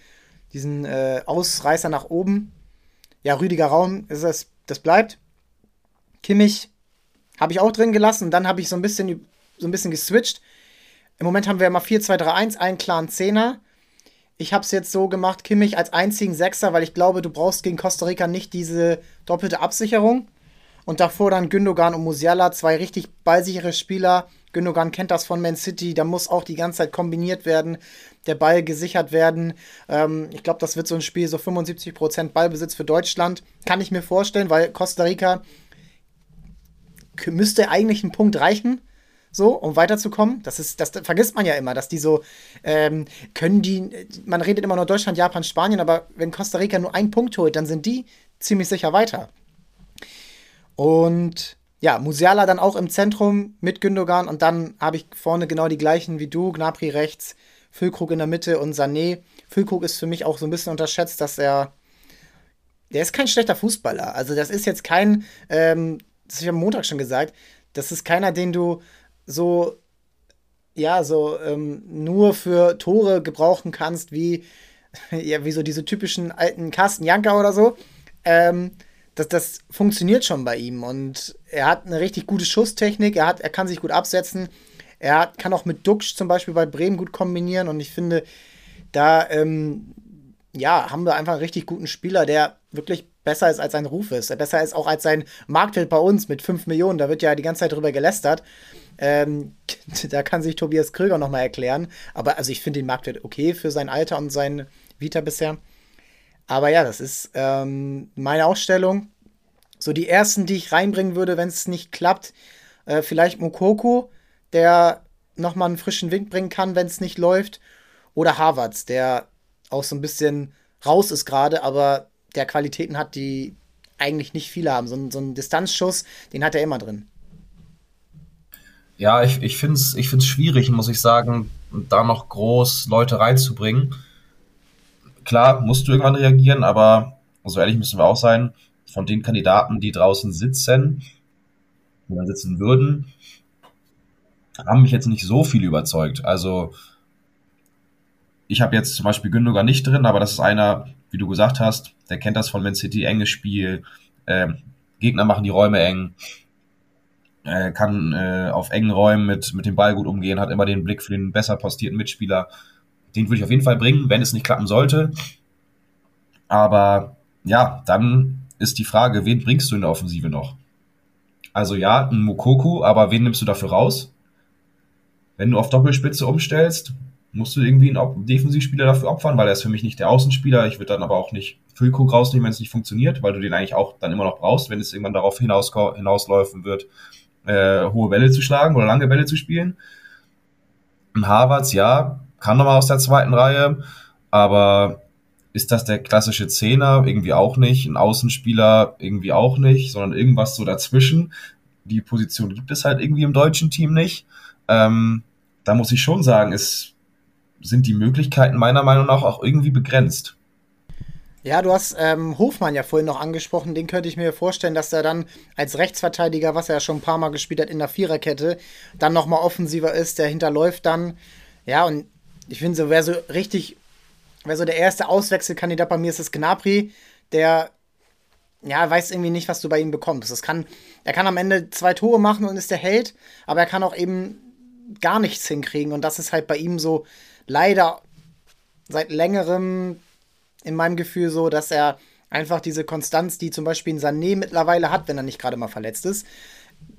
diesen äh, Ausreißer nach oben. Ja, Rüdiger Raum, ist das, das bleibt. Kimmich habe ich auch drin gelassen. Dann habe ich so ein bisschen, so ein bisschen geswitcht. Im Moment haben wir immer 4-2-3-1, einen klaren Zehner. Ich habe es jetzt so gemacht, Kimmich als einzigen Sechser, weil ich glaube, du brauchst gegen Costa Rica nicht diese doppelte Absicherung. Und davor dann Gündogan und Musiala, zwei richtig ballsichere Spieler. Gündogan kennt das von Man City, da muss auch die ganze Zeit kombiniert werden, der Ball gesichert werden. Ähm, ich glaube, das wird so ein Spiel, so 75% Ballbesitz für Deutschland. Kann ich mir vorstellen, weil Costa Rica müsste eigentlich einen Punkt reichen so, um weiterzukommen. Das ist, das vergisst man ja immer, dass die so, ähm, können die, man redet immer nur Deutschland, Japan, Spanien, aber wenn Costa Rica nur einen Punkt holt, dann sind die ziemlich sicher weiter. Und ja, Musiala dann auch im Zentrum mit Gündogan und dann habe ich vorne genau die gleichen wie du, Gnabry rechts, Füllkrug in der Mitte und Sané. Füllkrug ist für mich auch so ein bisschen unterschätzt, dass er der ist kein schlechter Fußballer. Also das ist jetzt kein, ähm, das habe ich am Montag schon gesagt, das ist keiner, den du so, ja, so ähm, nur für Tore gebrauchen kannst, wie, ja, wie so diese typischen alten Carsten Janker oder so. Ähm, das, das funktioniert schon bei ihm und er hat eine richtig gute Schusstechnik, er, hat, er kann sich gut absetzen, er hat, kann auch mit Duxch zum Beispiel bei Bremen gut kombinieren und ich finde, da ähm, ja, haben wir einfach einen richtig guten Spieler, der wirklich besser ist als sein Ruf ist. Besser ist auch als sein Marktwert bei uns mit 5 Millionen. Da wird ja die ganze Zeit drüber gelästert. Ähm, da kann sich Tobias Krüger nochmal erklären. Aber also ich finde den Marktwert okay für sein Alter und sein Vita bisher. Aber ja, das ist ähm, meine Ausstellung. So die ersten, die ich reinbringen würde, wenn es nicht klappt, äh, vielleicht Mokoko, der nochmal einen frischen Wind bringen kann, wenn es nicht läuft. Oder Harvards, der auch so ein bisschen raus ist gerade, aber der Qualitäten hat, die eigentlich nicht viele haben. So, so ein Distanzschuss, den hat er immer drin. Ja, ich, ich finde es ich find's schwierig, muss ich sagen, da noch groß Leute reinzubringen. Klar, musst du irgendwann reagieren, aber so ehrlich müssen wir auch sein, von den Kandidaten, die draußen sitzen, die dann sitzen würden, haben mich jetzt nicht so viel überzeugt. Also ich habe jetzt zum Beispiel Gündogan nicht drin, aber das ist einer, wie du gesagt hast, der kennt das von Man City, enges Spiel, äh, Gegner machen die Räume eng, äh, kann äh, auf engen Räumen mit, mit dem Ball gut umgehen, hat immer den Blick für den besser postierten Mitspieler. Den würde ich auf jeden Fall bringen, wenn es nicht klappen sollte. Aber ja, dann ist die Frage, wen bringst du in der Offensive noch? Also ja, ein Mukoku, aber wen nimmst du dafür raus? Wenn du auf Doppelspitze umstellst, musst du irgendwie einen Defensivspieler dafür opfern, weil er ist für mich nicht der Außenspieler. Ich würde dann aber auch nicht Füllkrug rausnehmen, wenn es nicht funktioniert, weil du den eigentlich auch dann immer noch brauchst, wenn es irgendwann darauf hinaus, hinausläufen wird, äh, hohe Bälle zu schlagen oder lange Bälle zu spielen. Harvards, ja, kann nochmal aus der zweiten Reihe, aber ist das der klassische Zehner? Irgendwie auch nicht. Ein Außenspieler irgendwie auch nicht, sondern irgendwas so dazwischen. Die Position gibt es halt irgendwie im deutschen Team nicht. Ähm, da muss ich schon sagen, ist sind die Möglichkeiten meiner Meinung nach auch irgendwie begrenzt. Ja, du hast ähm, Hofmann ja vorhin noch angesprochen. Den könnte ich mir vorstellen, dass er dann als Rechtsverteidiger, was er ja schon ein paar Mal gespielt hat in der Viererkette, dann nochmal offensiver ist. Der hinterläuft dann. Ja, und ich finde, so wäre so richtig, wäre so der erste Auswechselkandidat bei mir ist es Gnabry, der ja, weiß irgendwie nicht, was du bei ihm bekommst. Das kann, er kann am Ende zwei Tore machen und ist der Held, aber er kann auch eben gar nichts hinkriegen. Und das ist halt bei ihm so leider seit längerem in meinem Gefühl so, dass er einfach diese Konstanz, die zum Beispiel ein Sané mittlerweile hat, wenn er nicht gerade mal verletzt ist,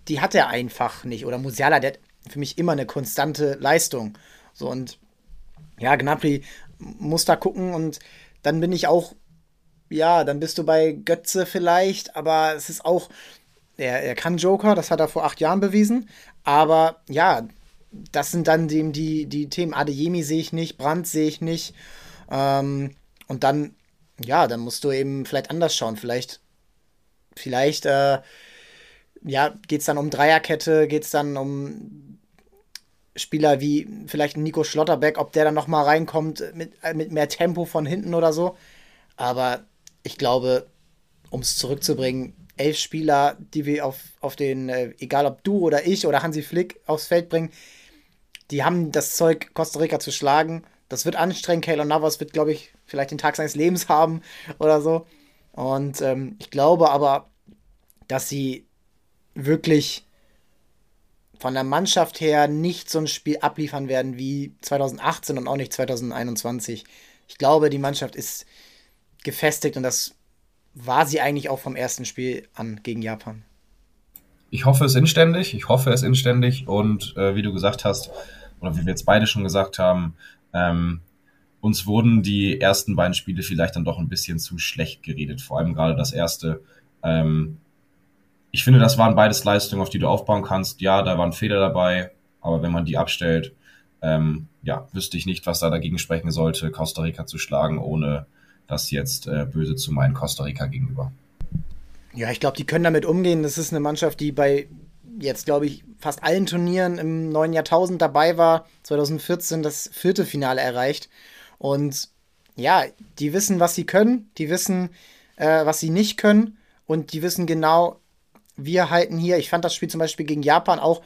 die hat er einfach nicht. Oder Musiala, der hat für mich immer eine konstante Leistung. So und ja, Gnabry muss da gucken und dann bin ich auch, ja, dann bist du bei Götze vielleicht, aber es ist auch, er, er kann Joker, das hat er vor acht Jahren bewiesen, aber ja, das sind dann die, die, die Themen. Adeyemi sehe ich nicht, Brandt sehe ich nicht. Ähm, und dann, ja, dann musst du eben vielleicht anders schauen. Vielleicht, vielleicht, äh, ja, geht es dann um Dreierkette, geht es dann um Spieler wie vielleicht Nico Schlotterbeck, ob der dann noch mal reinkommt mit, mit mehr Tempo von hinten oder so. Aber ich glaube, um es zurückzubringen, elf Spieler, die wir auf, auf den, äh, egal ob du oder ich oder Hansi Flick aufs Feld bringen, die haben das Zeug, Costa Rica zu schlagen. Das wird anstrengend. Keylor Navas wird, glaube ich, vielleicht den Tag seines Lebens haben oder so. Und ähm, ich glaube aber, dass sie wirklich von der Mannschaft her nicht so ein Spiel abliefern werden wie 2018 und auch nicht 2021. Ich glaube, die Mannschaft ist gefestigt und das war sie eigentlich auch vom ersten Spiel an gegen Japan. Ich hoffe es inständig, ich hoffe es inständig und äh, wie du gesagt hast, oder wie wir jetzt beide schon gesagt haben, ähm, uns wurden die ersten beiden Spiele vielleicht dann doch ein bisschen zu schlecht geredet, vor allem gerade das erste. Ähm, ich finde, das waren beides Leistungen, auf die du aufbauen kannst. Ja, da waren Fehler dabei, aber wenn man die abstellt, ähm, ja, wüsste ich nicht, was da dagegen sprechen sollte, Costa Rica zu schlagen, ohne das jetzt äh, böse zu meinen Costa Rica gegenüber. Ja, ich glaube, die können damit umgehen. Das ist eine Mannschaft, die bei jetzt, glaube ich, fast allen Turnieren im neuen Jahrtausend dabei war. 2014 das vierte Finale erreicht. Und ja, die wissen, was sie können, die wissen, äh, was sie nicht können und die wissen genau, wir halten hier, ich fand das Spiel zum Beispiel gegen Japan auch,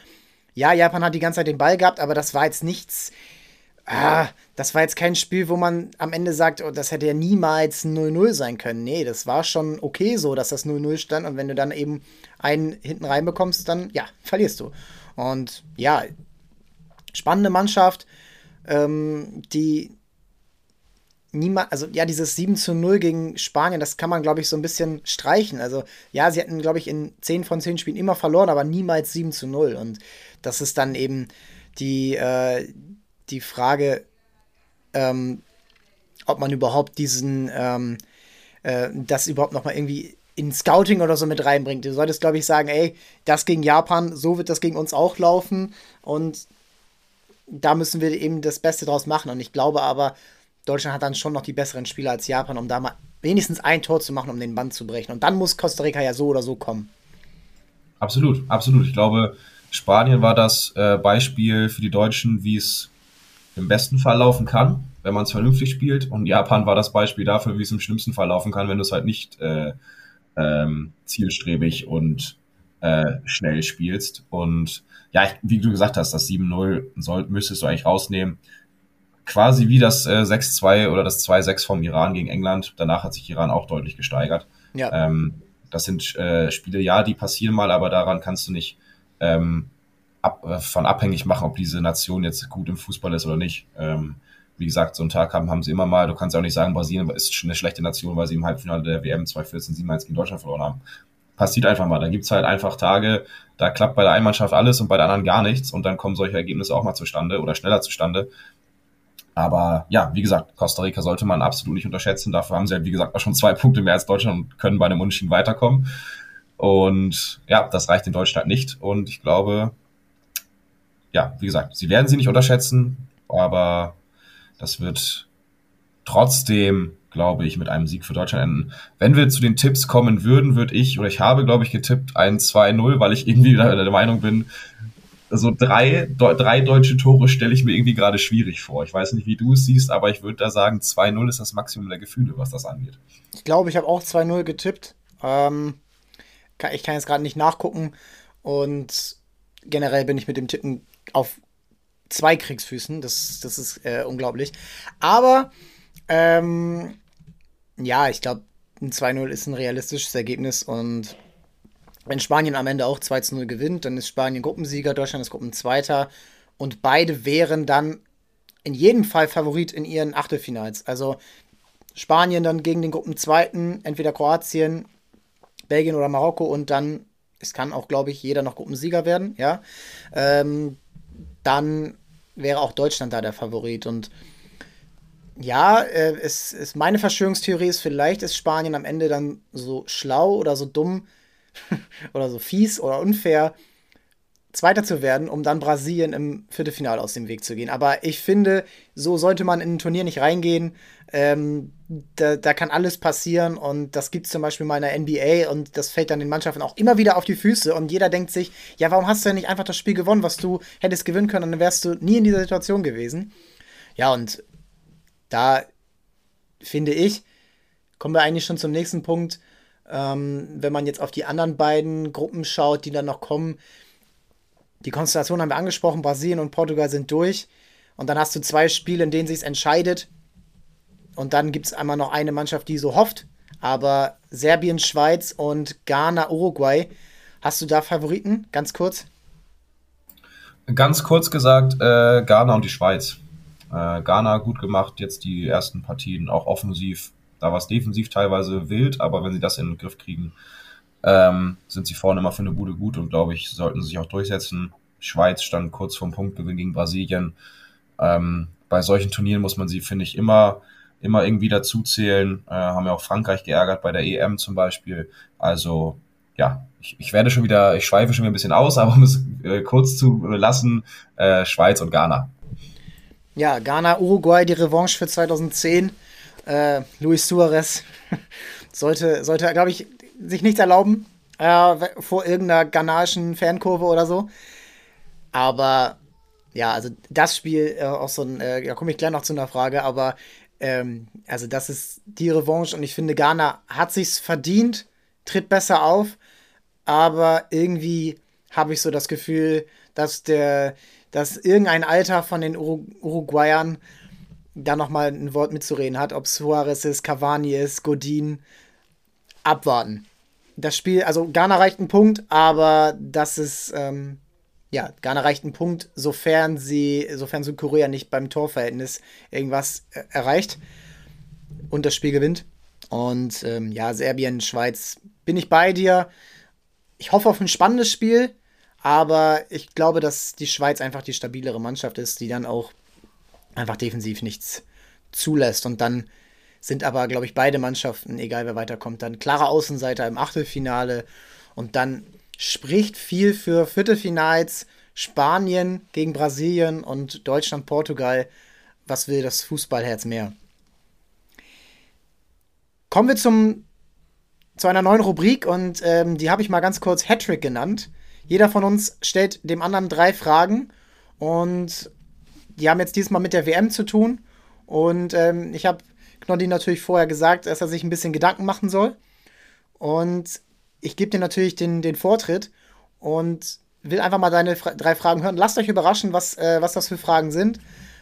ja, Japan hat die ganze Zeit den Ball gehabt, aber das war jetzt nichts, ah, das war jetzt kein Spiel, wo man am Ende sagt, oh, das hätte ja niemals 0-0 sein können. Nee, das war schon okay so, dass das 0-0 stand und wenn du dann eben einen hinten reinbekommst, dann, ja, verlierst du. Und ja, spannende Mannschaft, ähm, die niemand, also ja, dieses 7 zu 0 gegen Spanien, das kann man, glaube ich, so ein bisschen streichen. Also ja, sie hatten, glaube ich, in 10 von 10 Spielen immer verloren, aber niemals 7 zu 0. Und das ist dann eben die, äh, die Frage, ähm, ob man überhaupt diesen, ähm, äh, das überhaupt nochmal irgendwie in Scouting oder so mit reinbringt. Du solltest, glaube ich, sagen, ey, das gegen Japan, so wird das gegen uns auch laufen. Und da müssen wir eben das Beste draus machen. Und ich glaube aber, Deutschland hat dann schon noch die besseren Spieler als Japan, um da mal wenigstens ein Tor zu machen, um den Band zu brechen. Und dann muss Costa Rica ja so oder so kommen. Absolut, absolut. Ich glaube, Spanien war das äh, Beispiel für die Deutschen, wie es im besten Fall laufen kann, wenn man es vernünftig spielt. Und Japan war das Beispiel dafür, wie es im schlimmsten Fall laufen kann, wenn du es halt nicht äh, ähm, zielstrebig und äh, schnell spielst. Und ja, ich, wie du gesagt hast, das 7-0 müsstest du eigentlich rausnehmen quasi wie das äh, 6-2 oder das 2-6 vom Iran gegen England. Danach hat sich Iran auch deutlich gesteigert. Ja. Ähm, das sind äh, Spiele, ja, die passieren mal, aber daran kannst du nicht ähm, ab, äh, von abhängig machen, ob diese Nation jetzt gut im Fußball ist oder nicht. Ähm, wie gesagt, so einen Tag haben, haben sie immer mal. Du kannst ja auch nicht sagen, Brasilien ist eine schlechte Nation, weil sie im Halbfinale der WM 2014 7-1 gegen Deutschland verloren haben. Passiert einfach mal. Da gibt's halt einfach Tage, da klappt bei der einen Mannschaft alles und bei der anderen gar nichts und dann kommen solche Ergebnisse auch mal zustande oder schneller zustande. Aber ja, wie gesagt, Costa Rica sollte man absolut nicht unterschätzen. Dafür haben sie halt, wie gesagt, auch schon zwei Punkte mehr als Deutschland und können bei einem Unentschieden weiterkommen. Und ja, das reicht in Deutschland nicht. Und ich glaube, ja, wie gesagt, sie werden sie nicht unterschätzen, aber das wird trotzdem, glaube ich, mit einem Sieg für Deutschland enden. Wenn wir zu den Tipps kommen würden, würde ich, oder ich habe, glaube ich, getippt ein 2-0, weil ich irgendwie der Meinung bin, so drei, drei deutsche Tore stelle ich mir irgendwie gerade schwierig vor. Ich weiß nicht, wie du es siehst, aber ich würde da sagen, 2-0 ist das Maximum der Gefühle, was das angeht. Ich glaube, ich habe auch 2-0 getippt. Ähm, ich kann jetzt gerade nicht nachgucken. Und generell bin ich mit dem Tippen auf zwei Kriegsfüßen. Das, das ist äh, unglaublich. Aber ähm, ja, ich glaube, ein 2-0 ist ein realistisches Ergebnis und wenn Spanien am Ende auch 2 zu 0 gewinnt, dann ist Spanien Gruppensieger, Deutschland ist Gruppenzweiter. Und beide wären dann in jedem Fall Favorit in ihren Achtelfinals. Also Spanien dann gegen den Gruppenzweiten, entweder Kroatien, Belgien oder Marokko und dann es kann auch, glaube ich, jeder noch Gruppensieger werden, ja. Ähm, dann wäre auch Deutschland da der Favorit. Und ja, äh, es ist meine Verschwörungstheorie ist, vielleicht ist Spanien am Ende dann so schlau oder so dumm oder so fies oder unfair, Zweiter zu werden, um dann Brasilien im Viertelfinale aus dem Weg zu gehen. Aber ich finde, so sollte man in ein Turnier nicht reingehen. Ähm, da, da, kann alles passieren und das gibt es zum Beispiel mal in der NBA und das fällt dann den Mannschaften auch immer wieder auf die Füße und jeder denkt sich, ja, warum hast du denn nicht einfach das Spiel gewonnen, was du hättest gewinnen können und dann wärst du nie in dieser Situation gewesen. Ja, und da finde ich, kommen wir eigentlich schon zum nächsten Punkt, ähm, wenn man jetzt auf die anderen beiden Gruppen schaut, die dann noch kommen, die Konstellation haben wir angesprochen, Brasilien und Portugal sind durch. Und dann hast du zwei Spiele, in denen sich entscheidet. Und dann gibt es einmal noch eine Mannschaft, die so hofft. Aber Serbien, Schweiz und Ghana, Uruguay. Hast du da Favoriten? Ganz kurz. Ganz kurz gesagt, äh, Ghana und die Schweiz. Äh, Ghana gut gemacht, jetzt die ersten Partien, auch offensiv. Da war es defensiv teilweise wild, aber wenn sie das in den Griff kriegen, ähm, sind sie vorne immer für eine Bude gut und glaube ich, sollten sie sich auch durchsetzen. Schweiz stand kurz vorm Punktgewinn gegen Brasilien. Ähm, bei solchen Turnieren muss man sie, finde ich, immer, immer irgendwie dazuzählen. Äh, haben ja auch Frankreich geärgert bei der EM zum Beispiel. Also, ja, ich, ich werde schon wieder, ich schweife schon wieder ein bisschen aus, aber um es äh, kurz zu lassen, äh, Schweiz und Ghana. Ja, Ghana, Uruguay, die Revanche für 2010. Äh, Luis Suarez sollte, sollte glaube ich, sich nichts erlauben äh, vor irgendeiner ghanaischen Fankurve oder so. Aber ja, also das Spiel, äh, auch so ein, äh, da komme ich gleich noch zu einer Frage, aber ähm, also das ist die Revanche und ich finde, Ghana hat sich's verdient, tritt besser auf, aber irgendwie habe ich so das Gefühl, dass der, dass irgendein Alter von den Ur Uruguayern da nochmal ein Wort mitzureden hat, ob Suarez ist, Cavani ist, Godin, abwarten. Das Spiel, also Ghana reicht einen Punkt, aber das ist, ähm, ja, Ghana reicht einen Punkt, sofern sie, sofern Südkorea nicht beim Torverhältnis irgendwas äh, erreicht und das Spiel gewinnt. Und ähm, ja, Serbien, Schweiz, bin ich bei dir. Ich hoffe auf ein spannendes Spiel, aber ich glaube, dass die Schweiz einfach die stabilere Mannschaft ist, die dann auch einfach defensiv nichts zulässt und dann sind aber, glaube ich, beide Mannschaften, egal wer weiterkommt, dann klare Außenseiter im Achtelfinale. Und dann spricht viel für Viertelfinals, Spanien gegen Brasilien und Deutschland, Portugal. Was will das Fußballherz mehr? Kommen wir zum, zu einer neuen Rubrik und ähm, die habe ich mal ganz kurz Hattrick genannt. Jeder von uns stellt dem anderen drei Fragen und die haben jetzt diesmal mit der WM zu tun. Und ähm, ich habe Knoddy natürlich vorher gesagt, dass er sich ein bisschen Gedanken machen soll. Und ich gebe dir natürlich den, den Vortritt und will einfach mal deine Fra drei Fragen hören. Lasst euch überraschen, was, äh, was das für Fragen sind.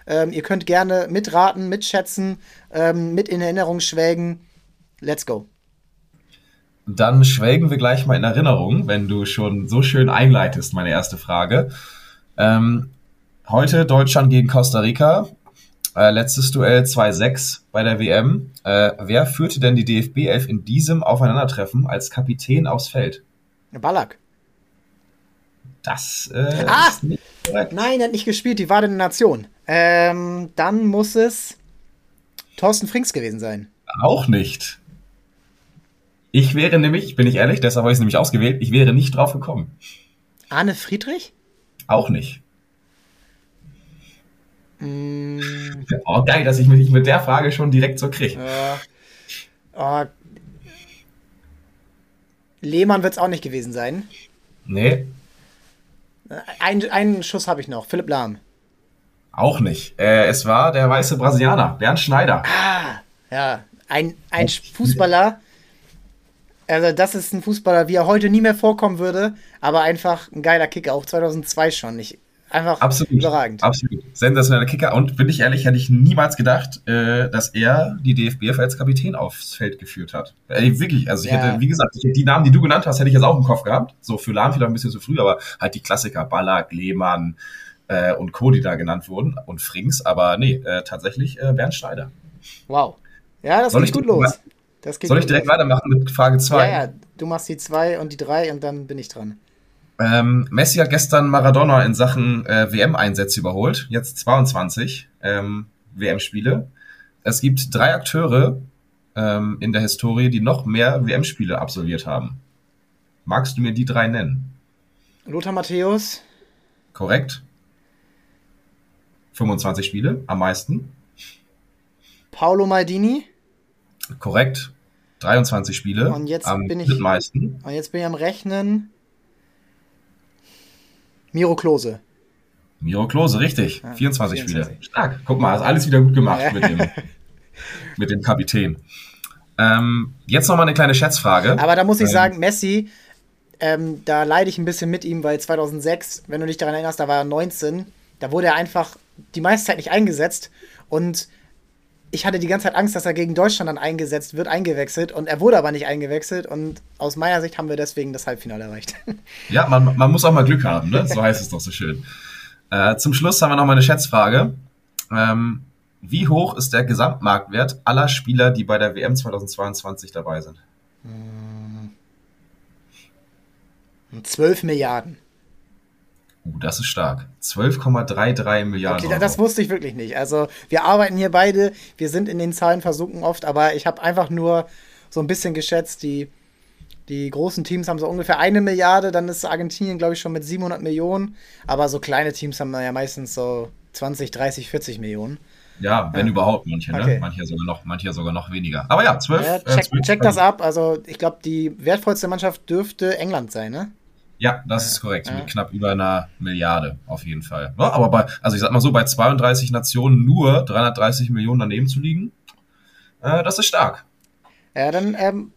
Ähm, ihr könnt gerne mitraten, mitschätzen, ähm, mit in Erinnerung schwelgen. Let's go. Dann schwelgen wir gleich mal in Erinnerung, wenn du schon so schön einleitest, meine erste Frage. Ähm, heute Deutschland gegen Costa Rica. Äh, letztes Duell 2-6 bei der WM. Äh, wer führte denn die DFB 11 in diesem Aufeinandertreffen als Kapitän aufs Feld? Ballack. Das äh, ah! ist nicht korrekt. Nein, er hat nicht gespielt, die war in der Nation. Ähm, dann muss es Thorsten Frings gewesen sein. Auch nicht. Ich wäre nämlich, bin ich ehrlich, deshalb habe ich es nämlich ausgewählt, ich wäre nicht drauf gekommen. Arne Friedrich? Auch nicht. Mm. Oh, geil, dass ich mich mit der Frage schon direkt so kriege. Ja. Oh. Lehmann wird es auch nicht gewesen sein. Nee. Ein, einen Schuss habe ich noch. Philipp Lahm. Auch nicht. Äh, es war der weiße Brasilianer, Bernd Schneider. Ah, ja. Ein, ein Fußballer. Also, das ist ein Fußballer, wie er heute nie mehr vorkommen würde, aber einfach ein geiler Kicker, auch 2002 schon. Ich, Einfach absolut, überragend. Absolut. Sensationeller Kicker. Und bin ich ehrlich, hätte ich niemals gedacht, äh, dass er die DFBF als Kapitän aufs Feld geführt hat. Äh, wirklich. Also ich ja. hätte, wie gesagt, die Namen, die du genannt hast, hätte ich jetzt auch im Kopf gehabt. So für Lahm vielleicht ein bisschen zu früh, aber halt die Klassiker, Ballack, Lehmann äh, und Co., die da genannt wurden. Und Frings. Aber nee, äh, tatsächlich äh, Bernd Schneider. Wow. Ja, das Soll geht gut los. Soll ich direkt weitermachen mit Frage 2? Ja, ja, du machst die 2 und die 3 und dann bin ich dran. Ähm, Messi hat gestern Maradona in Sachen äh, WM-Einsätze überholt, jetzt 22 ähm, WM-Spiele. Es gibt drei Akteure ähm, in der Historie, die noch mehr WM-Spiele absolviert haben. Magst du mir die drei nennen? Lothar Matthäus. Korrekt. 25 Spiele, am meisten. Paolo Maldini. Korrekt. 23 Spiele. Und jetzt am bin ich. meisten. Und jetzt bin ich am Rechnen. Miro Klose. Miro Klose, richtig. Ja, 24, 24. Spiele. Stark. Guck mal, hast alles wieder gut gemacht Ja. mit, dem, mit dem Kapitän. Ähm, jetzt noch mal eine kleine Schätzfrage. Aber da muss ich Ähm, sagen, Messi, ähm, da leide ich ein bisschen mit ihm, weil 2006, wenn du dich daran erinnerst, da war er 19, da wurde er einfach die meiste Zeit nicht eingesetzt und ich hatte die ganze Zeit Angst, dass er gegen Deutschland dann eingesetzt wird, eingewechselt und er wurde aber nicht eingewechselt und aus meiner Sicht haben wir deswegen das Halbfinale erreicht. Ja, man, man muss auch mal Glück haben, ne? So heißt es doch so schön. Äh, zum Schluss haben wir noch mal eine Schätzfrage. Ähm, wie hoch ist der Gesamtmarktwert aller Spieler, die bei der WM 2022 dabei sind? 12 Milliarden. Uh, das ist stark. 12,33 Milliarden Okay, Euro. das wusste ich wirklich nicht. Also wir arbeiten hier beide, wir sind in den Zahlen versunken oft, aber ich habe einfach nur so ein bisschen geschätzt, die, die großen Teams haben so ungefähr eine Milliarde, dann ist Argentinien, glaube ich, schon mit 700 Millionen, aber so kleine Teams haben ja meistens so 20, 30, 40 Millionen. ja, wenn Ja. überhaupt manche, ne? Okay. Manche sogar noch, manche sogar noch weniger. Aber ja, 12. Ja, äh, check, 12 check das ab, also ich glaube, die wertvollste Mannschaft dürfte England sein, ne? Ja, das ist korrekt. Mit knapp über einer Milliarde auf jeden Fall. Aber bei, also ich sag mal so, bei 32 Nationen nur 330 Millionen daneben zu liegen, äh, das ist stark. Ja, dann ähm,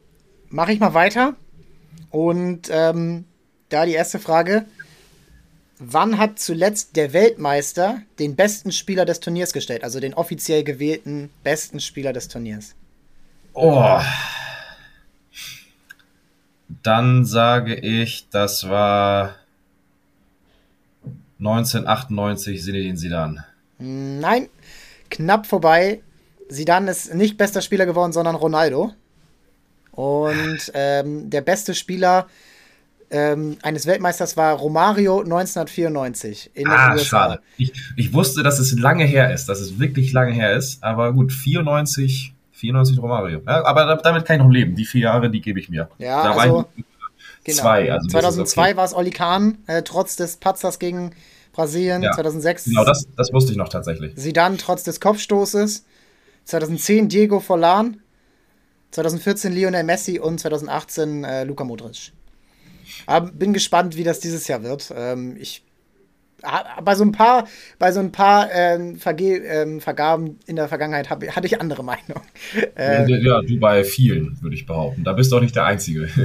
mache ich mal weiter. Und ähm, da die erste Frage. Wann hat zuletzt der Weltmeister den besten Spieler des Turniers gestellt? Also den offiziell gewählten besten Spieler des Turniers. Oh. Dann sage ich, das war 1998 Zinedine Zidane. Nein, knapp vorbei. Zidane ist nicht bester Spieler geworden, sondern Ronaldo. Und ähm, der beste Spieler ähm, eines Weltmeisters war Romario 1994 in den Ah, USA. schade. Ich, ich wusste, dass es lange her ist, dass es wirklich lange her ist. Aber gut, 94, 94 Romario. Ja, aber da- damit kann ich noch leben. Die vier Jahre, die gebe ich mir. Ja, da also- Genau. zwei. Also das ist 2002 okay. war es Oli Kahn, äh, trotz des Patzers gegen Brasilien. Ja, 2006 Genau, das, das wusste ich noch tatsächlich. Zidane trotz des Kopfstoßes. 2010 Diego Forlan. 2014 Lionel Messi und 2018 äh, Luka Modric. Aber bin gespannt, wie das dieses Jahr wird. Ähm, ich bei so ein paar, bei so ein paar ähm, Verge ähm, Vergaben in der Vergangenheit hab, hatte ich andere Meinung. Äh, ja, du bei vielen, würde ich behaupten. Da bist du auch nicht der Einzige.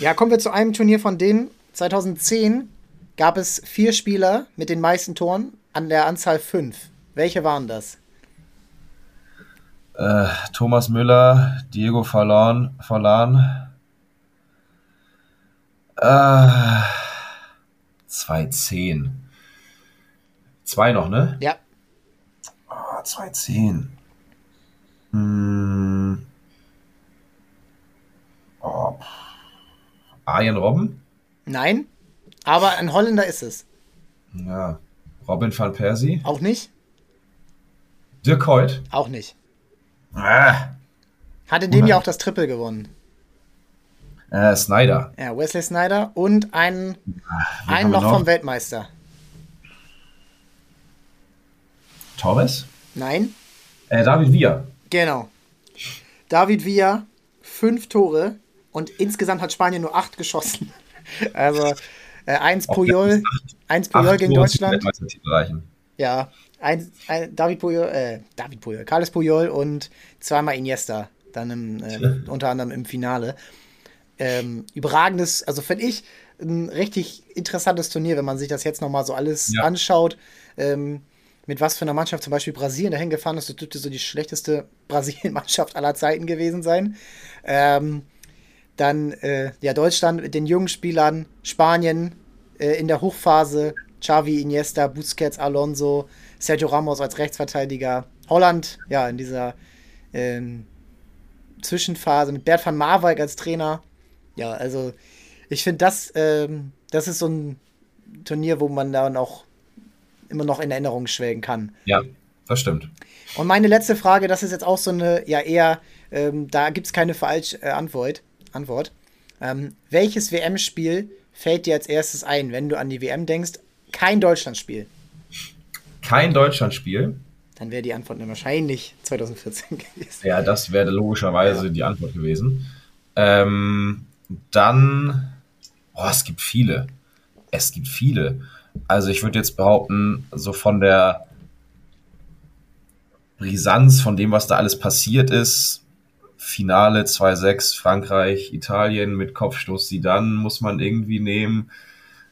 Ja, kommen wir zu einem Turnier von denen. 2010 gab es vier Spieler mit den meisten Toren an der Anzahl fünf. Welche waren das? äh, Thomas Müller, Diego Forlan, Forlan. Äh, 210. Zwei noch, ne? Ja, Ah, 210. Hm. Oh. Arjen Robben? nein, aber ein Holländer ist es. Ja. Robin van Persie? Auch nicht? Dirk Kuyt? Auch nicht. Ah. Hat in dem. Jahr auch das Triple gewonnen. Äh, Snyder. Ja, Wesley Snyder und einen, Wen einen haben wir noch vom Weltmeister. Torres? Nein, Äh, David Villa. genau. David Villa, fünf Tore und insgesamt hat Spanien nur acht geschossen. Also äh, eins Puyol, eins Puyol gegen Deutschland. Ja, ein, ein David Puyol, äh, David Puyol, Carles Puyol und zweimal Iniesta, dann im, äh, unter anderem im Finale. Ähm, überragendes, also finde ich, ein richtig interessantes Turnier, wenn man sich das jetzt nochmal so alles Ja. anschaut. Ähm, mit was für einer Mannschaft zum Beispiel Brasilien dahin gefahren ist, das dürfte so die schlechteste Brasilien-Mannschaft aller Zeiten gewesen sein. Ähm, dann äh, ja Deutschland mit den jungen Spielern, Spanien äh, in der Hochphase, Xavi, Iniesta, Busquets, Alonso, Sergio Ramos als Rechtsverteidiger, Holland ja in dieser ähm, Zwischenphase mit Bert van Marwijk als Trainer. Ja, also ich finde, das, ähm, das ist so ein Turnier, wo man dann auch immer noch in Erinnerung schwelgen kann. Ja, das stimmt. Und meine letzte Frage, das ist jetzt auch so eine, ja eher, ähm, da gibt es keine falsche äh, Antwort. Antwort. Ähm, welches WM-Spiel fällt dir als erstes ein, wenn du an die WM denkst? Kein Deutschlandspiel. Kein Deutschlandspiel? Dann wäre die Antwort wahrscheinlich 2014 gewesen. Ja, das wäre logischerweise ja. die Antwort gewesen. Ähm, dann, oh, es gibt viele. Es gibt viele. Also ich würde jetzt behaupten, so von der Brisanz, von dem, was da alles passiert ist, Finale 2-6, Frankreich, Italien mit Kopfstoß sie dann muss man irgendwie nehmen.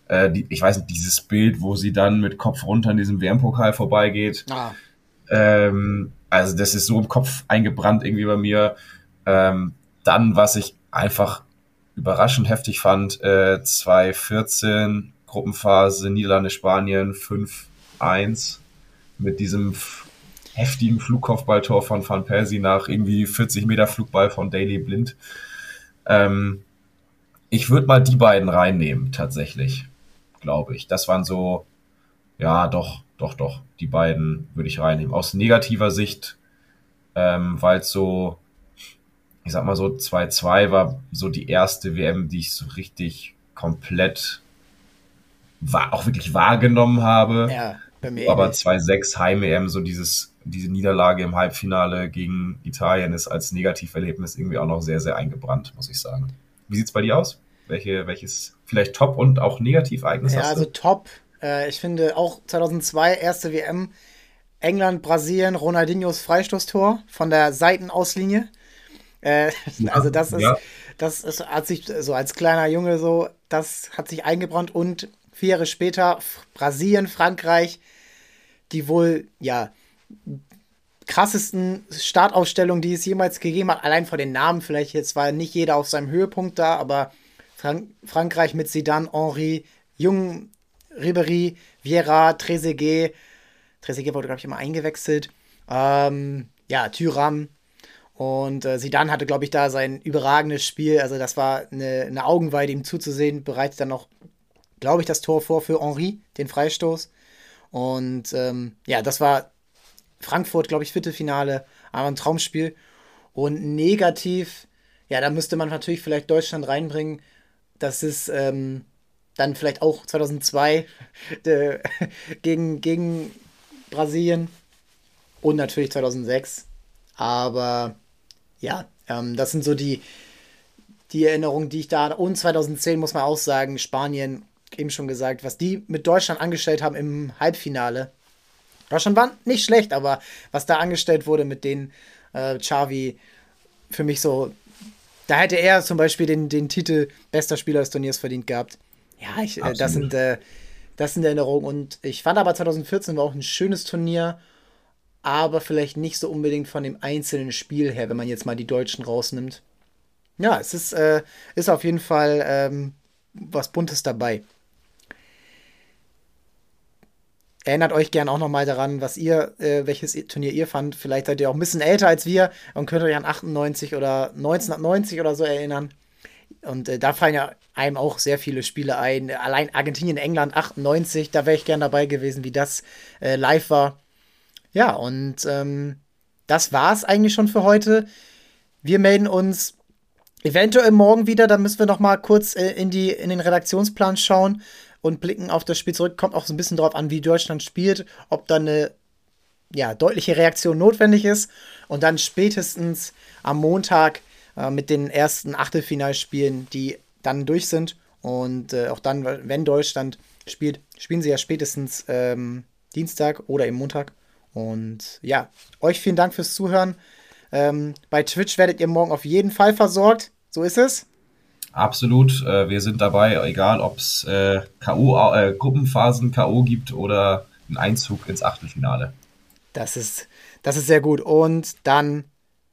Äh, die, ich weiß nicht, dieses Bild, wo sie dann mit Kopf runter in diesem WM-Pokal vorbeigeht. Ah. Ähm, also das ist so im Kopf eingebrannt irgendwie bei mir. Ähm, dann, was ich einfach überraschend heftig fand, äh, 2014 Gruppenphase Niederlande, Spanien 5-1 mit diesem heftigen Flugkopfballtor von Van Persie nach irgendwie 40 Meter Flugball von Daily Blind. Ähm, ich würde mal die beiden reinnehmen, tatsächlich, glaube ich. Das waren so, ja, doch, doch, doch, die beiden würde ich reinnehmen. Aus negativer Sicht, ähm, weil es so, ich sag mal so, 2-2 war so die erste WM, die ich so richtig komplett auch wirklich wahrgenommen habe. Ja, bei mir Aber 2-6 Heim-EM, so dieses, diese Niederlage im Halbfinale gegen Italien ist als Negativerlebnis irgendwie auch noch sehr, sehr eingebrannt, muss ich sagen. Wie sieht es bei dir aus? Welche, welches vielleicht Top und auch Negativereignis ja, hast du? also Top. Äh, ich finde auch 2002 erste WM England, Brasilien, Ronaldinhos Freistoßtor von der Seitenauslinie. Äh, ja, also das ist, ja. das ist, hat sich so als kleiner Junge so, das hat sich eingebrannt und vier Jahre später Brasilien, Frankreich, die wohl, ja, krassesten Startausstellungen, die es jemals gegeben hat. Allein von den Namen, vielleicht jetzt war nicht jeder auf seinem Höhepunkt da, aber Frank Frankreich mit Zidane, Henri, Jung, Ribéry, Vieira, Trezeguet. Trezeguet wurde, glaube ich, immer eingewechselt. Ähm, ja, Tyram. Und äh, Zidane hatte, glaube ich, da sein überragendes Spiel. Also das war eine, eine Augenweide, ihm zuzusehen. Bereitet dann noch, glaube ich, das Tor vor für Henri, den Freistoß. Und ähm, ja, das war Frankfurt, glaube ich, Viertelfinale, aber ein Traumspiel. Und negativ, ja, da müsste man natürlich vielleicht Deutschland reinbringen. Das ist ähm, dann vielleicht auch 2002 äh, gegen, gegen Brasilien und natürlich 2006. Aber ja, ähm, das sind so die, die Erinnerungen, die ich da. Und 2010 muss man auch sagen, Spanien, eben schon gesagt, was die mit Deutschland angestellt haben im Halbfinale Deutschland war nicht schlecht, aber was da angestellt wurde mit den äh, Xavi, für mich so, da hätte er zum Beispiel den, den Titel bester Spieler des Turniers verdient gehabt. Ja, ich, äh, das, sind, äh, das sind Erinnerungen. Und ich fand aber 2014 war auch ein schönes Turnier, aber vielleicht nicht so unbedingt von dem einzelnen Spiel her, wenn man jetzt mal die Deutschen rausnimmt. Ja, es ist, äh, ist auf jeden Fall ähm, was Buntes dabei. Erinnert euch gerne auch nochmal daran, was ihr, äh, welches Turnier ihr fand. Vielleicht seid ihr auch ein bisschen älter als wir und könnt euch an 98 oder 1990 oder so erinnern. Und äh, da fallen ja einem auch sehr viele Spiele ein. Allein Argentinien, England 98, da wäre ich gern dabei gewesen, wie das äh, live war. Ja, und ähm, das es eigentlich schon für heute. Wir melden uns eventuell morgen wieder. Da müssen wir noch mal kurz äh, in, die, in den Redaktionsplan schauen und blicken auf das Spiel zurück. Kommt auch so ein bisschen darauf an, wie Deutschland spielt, ob da eine ja, deutliche Reaktion notwendig ist. Und dann spätestens am Montag äh, mit den ersten Achtelfinalspielen, die dann durch sind. Und äh, auch dann, wenn Deutschland spielt, spielen sie ja spätestens ähm, Dienstag oder eben Montag. Und ja, euch vielen Dank fürs Zuhören. Ähm, bei Twitch werdet ihr morgen auf jeden Fall versorgt. So ist es. Absolut, äh, wir sind dabei, egal ob es äh, äh, Gruppenphasen K.O. gibt oder einen Einzug ins Achtelfinale. Das ist, das ist sehr gut. Und dann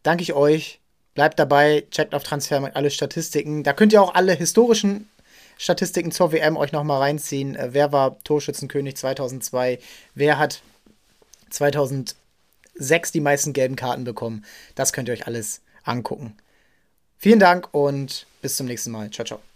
danke ich euch. Bleibt dabei, checkt auf Transfermarkt alle Statistiken. Da könnt ihr auch alle historischen Statistiken zur WM euch nochmal reinziehen. Äh, wer war Torschützenkönig 2002? Wer hat 2006 die meisten gelben Karten bekommen? Das könnt ihr euch alles angucken. Vielen Dank und bis zum nächsten Mal. Ciao, ciao.